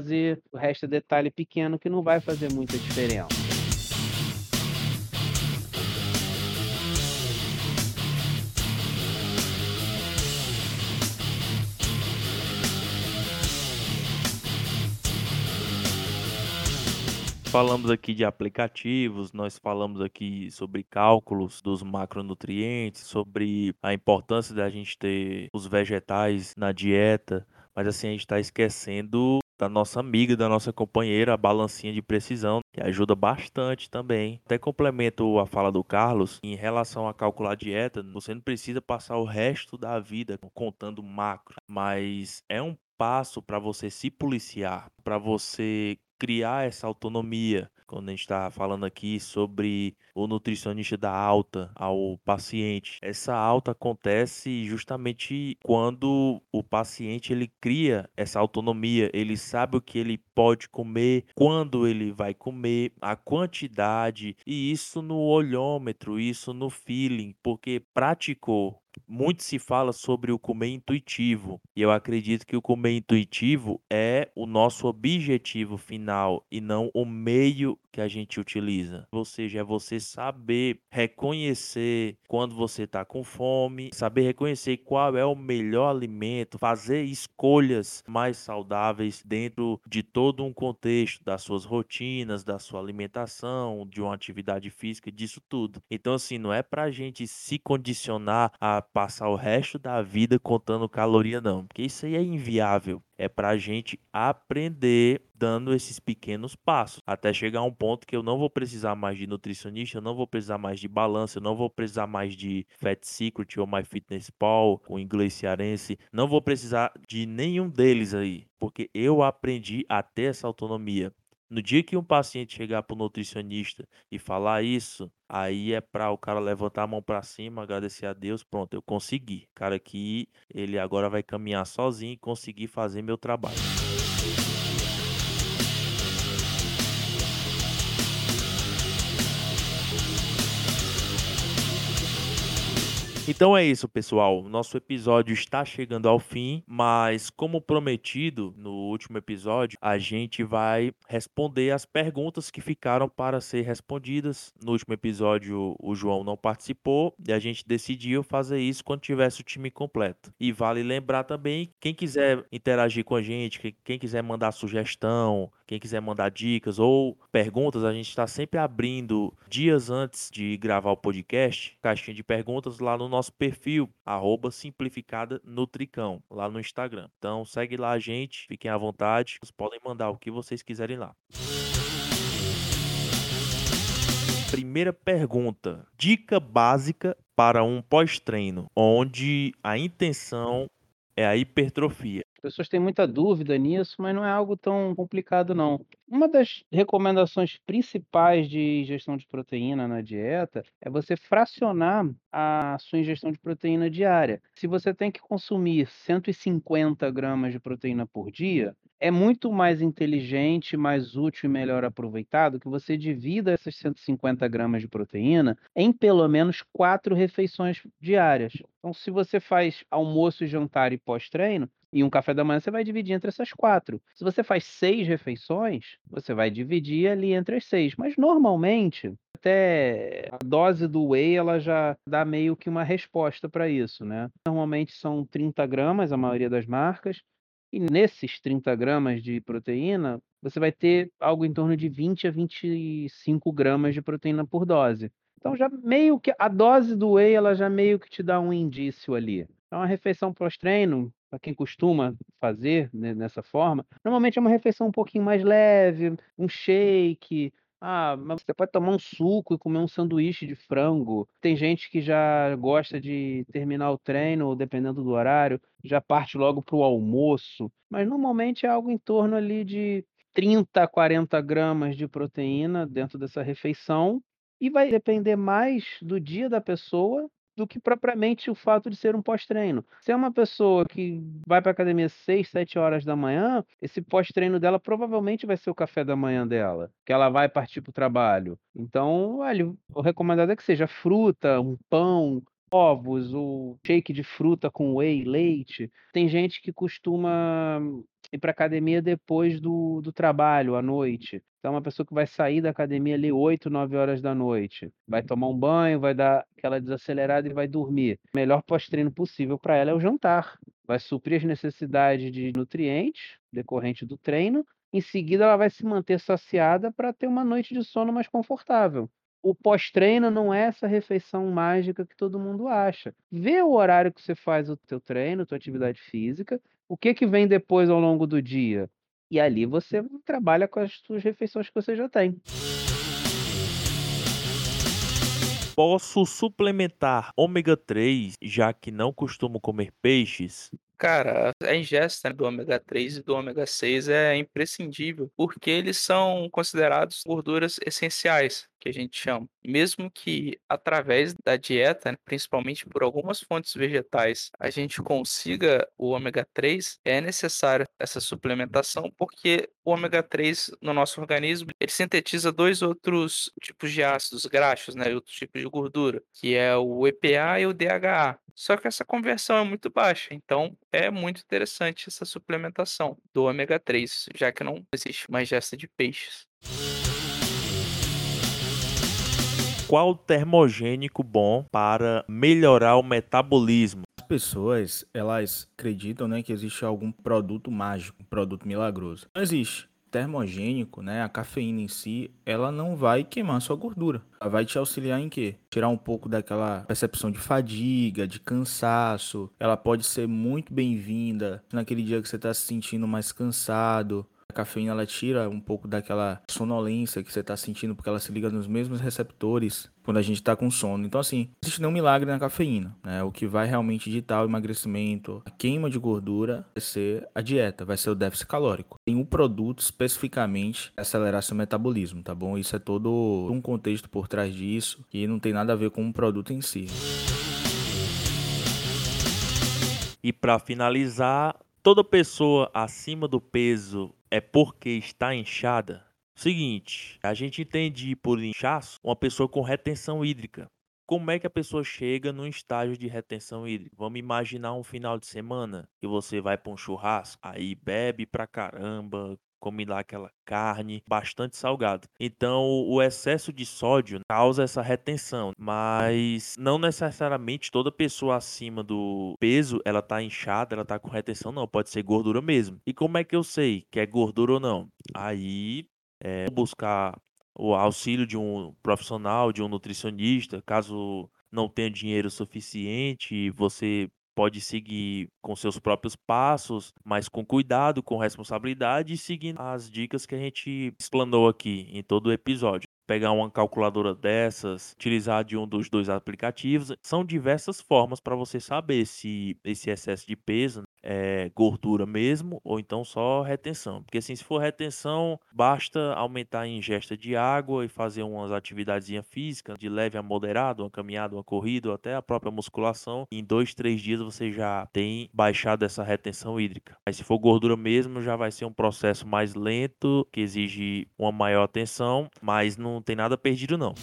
o resto é detalhe pequeno que não vai fazer muita diferença. falamos aqui de aplicativos, nós falamos aqui sobre cálculos dos macronutrientes, sobre a importância da gente ter os vegetais na dieta, mas assim a gente está esquecendo da nossa amiga, da nossa companheira, a balancinha de precisão, que ajuda bastante também. Até complemento a fala do Carlos, em relação a calcular dieta, você não precisa passar o resto da vida contando macro, mas é um passo para você se policiar, para você criar essa autonomia. Quando a gente está falando aqui sobre o nutricionista dar alta ao paciente, essa alta acontece justamente quando o paciente ele cria essa autonomia, ele sabe o que ele pode comer, quando ele vai comer, a quantidade, e isso no olhômetro, isso no feeling, porque praticou muito se fala sobre o comer intuitivo, e eu acredito que o comer intuitivo é o nosso objetivo final e não o meio que a gente utiliza. Ou seja, é você saber reconhecer quando você está com fome, saber reconhecer qual é o melhor alimento, fazer escolhas mais saudáveis dentro de todo um contexto das suas rotinas, da sua alimentação, de uma atividade física, disso tudo. Então, assim, não é pra gente se condicionar a passar o resto da vida contando caloria, não, porque isso aí é inviável. É pra gente aprender dando esses pequenos passos, até chegar a um ponto que eu não vou precisar mais de nutricionista, eu não vou precisar mais de balança, eu não vou precisar mais de Fat Secret ou MyFitnessPal, o inglês cearense, não vou precisar de nenhum deles aí, porque eu aprendi a ter essa autonomia. No dia que um paciente chegar para o nutricionista e falar isso, aí é para o cara levantar a mão para cima, agradecer a Deus, pronto, eu consegui. Cara que ele agora vai caminhar sozinho e conseguir fazer meu trabalho. Então é isso, pessoal. Nosso episódio está chegando ao fim, mas como prometido no último episódio, a gente vai responder as perguntas que ficaram para ser respondidas. No último episódio, o João não participou e a gente decidiu fazer isso quando tivesse o time completo. E vale lembrar também, quem quiser interagir com a gente, quem quiser mandar sugestão, quem quiser mandar dicas ou perguntas, a gente está sempre abrindo dias antes de gravar o podcast, caixinha de perguntas lá no nosso perfil, arroba simplificada lá no Instagram. Então segue lá a gente, fiquem à vontade, vocês podem mandar o que vocês quiserem lá. Primeira pergunta: dica básica para um pós-treino, onde a intenção é a hipertrofia pessoas têm muita dúvida nisso, mas não é algo tão complicado não. Uma das recomendações principais de ingestão de proteína na dieta é você fracionar a sua ingestão de proteína diária. Se você tem que consumir 150 gramas de proteína por dia, é muito mais inteligente, mais útil e melhor aproveitado que você divida essas 150 gramas de proteína em pelo menos quatro refeições diárias. Então, se você faz almoço, jantar e pós-treino, e um café da manhã você vai dividir entre essas quatro. Se você faz seis refeições, você vai dividir ali entre as seis. Mas normalmente, até a dose do whey ela já dá meio que uma resposta para isso, né? Normalmente são 30 gramas, a maioria das marcas. E nesses 30 gramas de proteína, você vai ter algo em torno de 20 a 25 gramas de proteína por dose. Então já meio que a dose do whey ela já meio que te dá um indício ali. Então a refeição pós-treino, para quem costuma fazer né, nessa forma, normalmente é uma refeição um pouquinho mais leve, um shake. Ah, mas você pode tomar um suco e comer um sanduíche de frango. Tem gente que já gosta de terminar o treino, dependendo do horário, já parte logo para o almoço. Mas normalmente é algo em torno ali de 30 a 40 gramas de proteína dentro dessa refeição. E vai depender mais do dia da pessoa do que propriamente o fato de ser um pós-treino. Se é uma pessoa que vai para academia 6, 7 horas da manhã, esse pós-treino dela provavelmente vai ser o café da manhã dela, que ela vai partir para o trabalho. Então, olha, o recomendado é que seja fruta, um pão, ovos, o shake de fruta com whey, leite. Tem gente que costuma ir para academia depois do, do trabalho, à noite. Então, uma pessoa que vai sair da academia ali 8, 9 horas da noite, vai tomar um banho, vai dar aquela desacelerada e vai dormir. O melhor pós-treino possível para ela é o jantar. Vai suprir as necessidades de nutrientes decorrente do treino. Em seguida, ela vai se manter saciada para ter uma noite de sono mais confortável o pós-treino não é essa refeição mágica que todo mundo acha. Vê o horário que você faz o teu treino, tua atividade física, o que que vem depois ao longo do dia. E ali você trabalha com as suas refeições que você já tem. Posso suplementar ômega 3, já que não costumo comer peixes? Cara, a ingesta do ômega 3 e do ômega 6 é imprescindível, porque eles são considerados gorduras essenciais, que a gente chama. Mesmo que através da dieta, né, principalmente por algumas fontes vegetais, a gente consiga o ômega 3, é necessário essa suplementação, porque o ômega 3 no nosso organismo, ele sintetiza dois outros tipos de ácidos graxos, né, outros tipos de gordura, que é o EPA e o DHA. Só que essa conversão é muito baixa, então é muito interessante essa suplementação do ômega 3, já que não existe mais ingesta de peixes. Qual termogênico bom para melhorar o metabolismo? As pessoas, elas acreditam, né, que existe algum produto mágico, um produto milagroso. Não existe. Termogênico, né, a cafeína em si, ela não vai queimar sua gordura. Ela vai te auxiliar em quê? Tirar um pouco daquela percepção de fadiga, de cansaço. Ela pode ser muito bem-vinda naquele dia que você está se sentindo mais cansado, cafeína ela tira um pouco daquela sonolência que você está sentindo, porque ela se liga nos mesmos receptores quando a gente está com sono. Então, assim, não existe nenhum milagre na cafeína. Né? O que vai realmente ditar o emagrecimento, a queima de gordura, vai ser a dieta, vai ser o déficit calórico. Tem um produto especificamente acelerar seu metabolismo, tá bom? Isso é todo um contexto por trás disso e não tem nada a ver com o produto em si. E para finalizar, toda pessoa acima do peso é porque está inchada? Seguinte, a gente entende por inchaço uma pessoa com retenção hídrica. Como é que a pessoa chega num estágio de retenção hídrica? Vamos imaginar um final de semana que você vai para um churrasco, aí bebe pra caramba, come lá aquela carne bastante salgada. Então, o excesso de sódio causa essa retenção, mas não necessariamente toda pessoa acima do peso, ela tá inchada, ela tá com retenção, não, pode ser gordura mesmo. E como é que eu sei que é gordura ou não? Aí, é buscar o auxílio de um profissional, de um nutricionista, caso não tenha dinheiro suficiente, você pode seguir com seus próprios passos, mas com cuidado, com responsabilidade e seguindo as dicas que a gente explanou aqui em todo o episódio. Pegar uma calculadora dessas, utilizar de um dos dois aplicativos, são diversas formas para você saber se esse excesso de peso é, gordura mesmo, ou então só retenção. Porque assim, se for retenção, basta aumentar a ingesta de água e fazer umas atividades físicas, de leve a moderado, uma caminhada, uma corrida, até a própria musculação. Em dois, três dias você já tem baixado essa retenção hídrica. Mas se for gordura mesmo, já vai ser um processo mais lento, que exige uma maior atenção, mas não tem nada perdido não.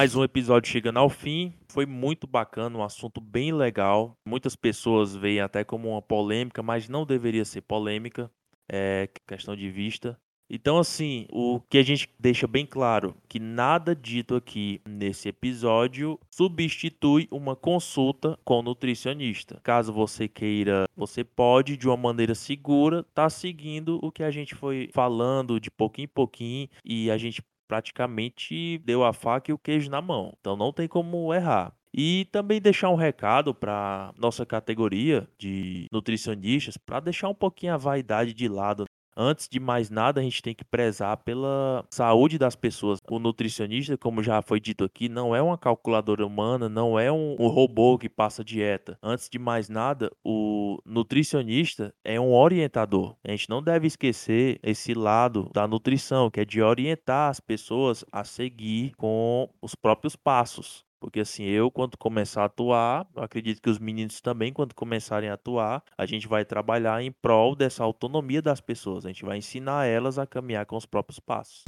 Mais um episódio chegando ao fim. Foi muito bacana, um assunto bem legal. Muitas pessoas veem até como uma polêmica, mas não deveria ser polêmica. É questão de vista. Então, assim, o que a gente deixa bem claro que nada dito aqui nesse episódio substitui uma consulta com nutricionista. Caso você queira, você pode, de uma maneira segura, estar tá seguindo o que a gente foi falando de pouquinho em pouquinho e a gente praticamente deu a faca e o queijo na mão. Então não tem como errar. E também deixar um recado para nossa categoria de nutricionistas, para deixar um pouquinho a vaidade de lado Antes de mais nada, a gente tem que prezar pela saúde das pessoas. O nutricionista, como já foi dito aqui, não é uma calculadora humana, não é um, um robô que passa dieta. Antes de mais nada, o nutricionista é um orientador. A gente não deve esquecer esse lado da nutrição, que é de orientar as pessoas a seguir com os próprios passos. Porque assim, eu quando começar a atuar, eu acredito que os meninos também, quando começarem a atuar, a gente vai trabalhar em prol dessa autonomia das pessoas. A gente vai ensinar elas a caminhar com os próprios passos.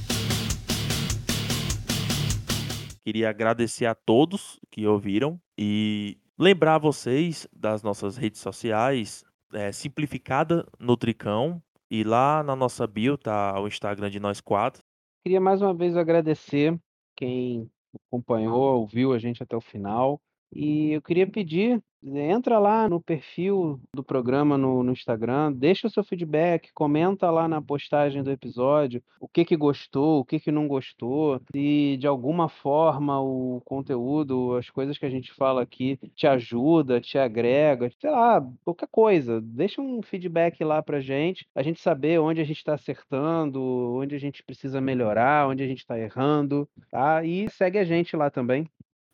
Queria agradecer a todos que ouviram e lembrar vocês das nossas redes sociais, é, Simplificada Nutricão, e lá na nossa bio tá o Instagram de nós quatro. Queria mais uma vez agradecer quem acompanhou, ouviu a gente até o final. E eu queria pedir Entra lá no perfil do programa no, no Instagram, deixa o seu feedback, comenta lá na postagem do episódio o que que gostou, o que que não gostou, se de alguma forma o conteúdo, as coisas que a gente fala aqui te ajuda, te agrega, sei lá, qualquer coisa. Deixa um feedback lá pra gente, a gente saber onde a gente está acertando, onde a gente precisa melhorar, onde a gente está errando, tá? E segue a gente lá também.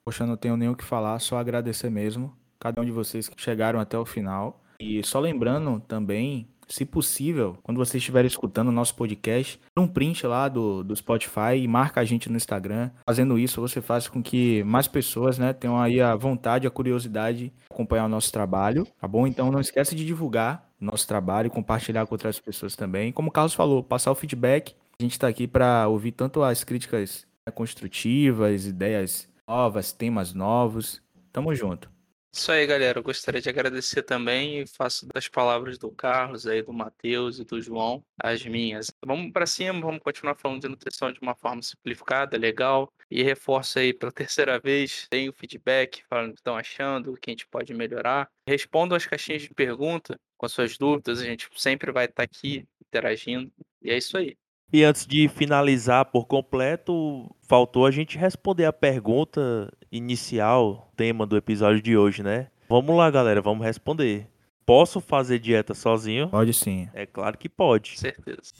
Poxa, não tenho nem o que falar, só agradecer mesmo cada um de vocês que chegaram até o final. E só lembrando também, se possível, quando vocês estiverem escutando o nosso podcast, um print lá do, do Spotify e marca a gente no Instagram. Fazendo isso, você faz com que mais pessoas né, tenham aí a vontade, a curiosidade de acompanhar o nosso trabalho, tá bom? Então não esquece de divulgar nosso trabalho compartilhar com outras pessoas também. Como o Carlos falou, passar o feedback. A gente está aqui para ouvir tanto as críticas né, construtivas, ideias novas, temas novos. Tamo junto. Isso aí, galera. Eu gostaria de agradecer também e faço das palavras do Carlos aí, do Matheus e do João as minhas. Vamos para cima, vamos continuar falando de nutrição de uma forma simplificada, legal. E reforço aí pela terceira vez, tem o feedback, falando o que estão achando, o que a gente pode melhorar. Respondam as caixinhas de pergunta com as suas dúvidas, a gente sempre vai estar aqui interagindo. E é isso aí. E antes de finalizar por completo, faltou a gente responder a pergunta inicial, tema do episódio de hoje, né? Vamos lá, galera, vamos responder. Posso fazer dieta sozinho? Pode sim. É claro que pode. Certeza.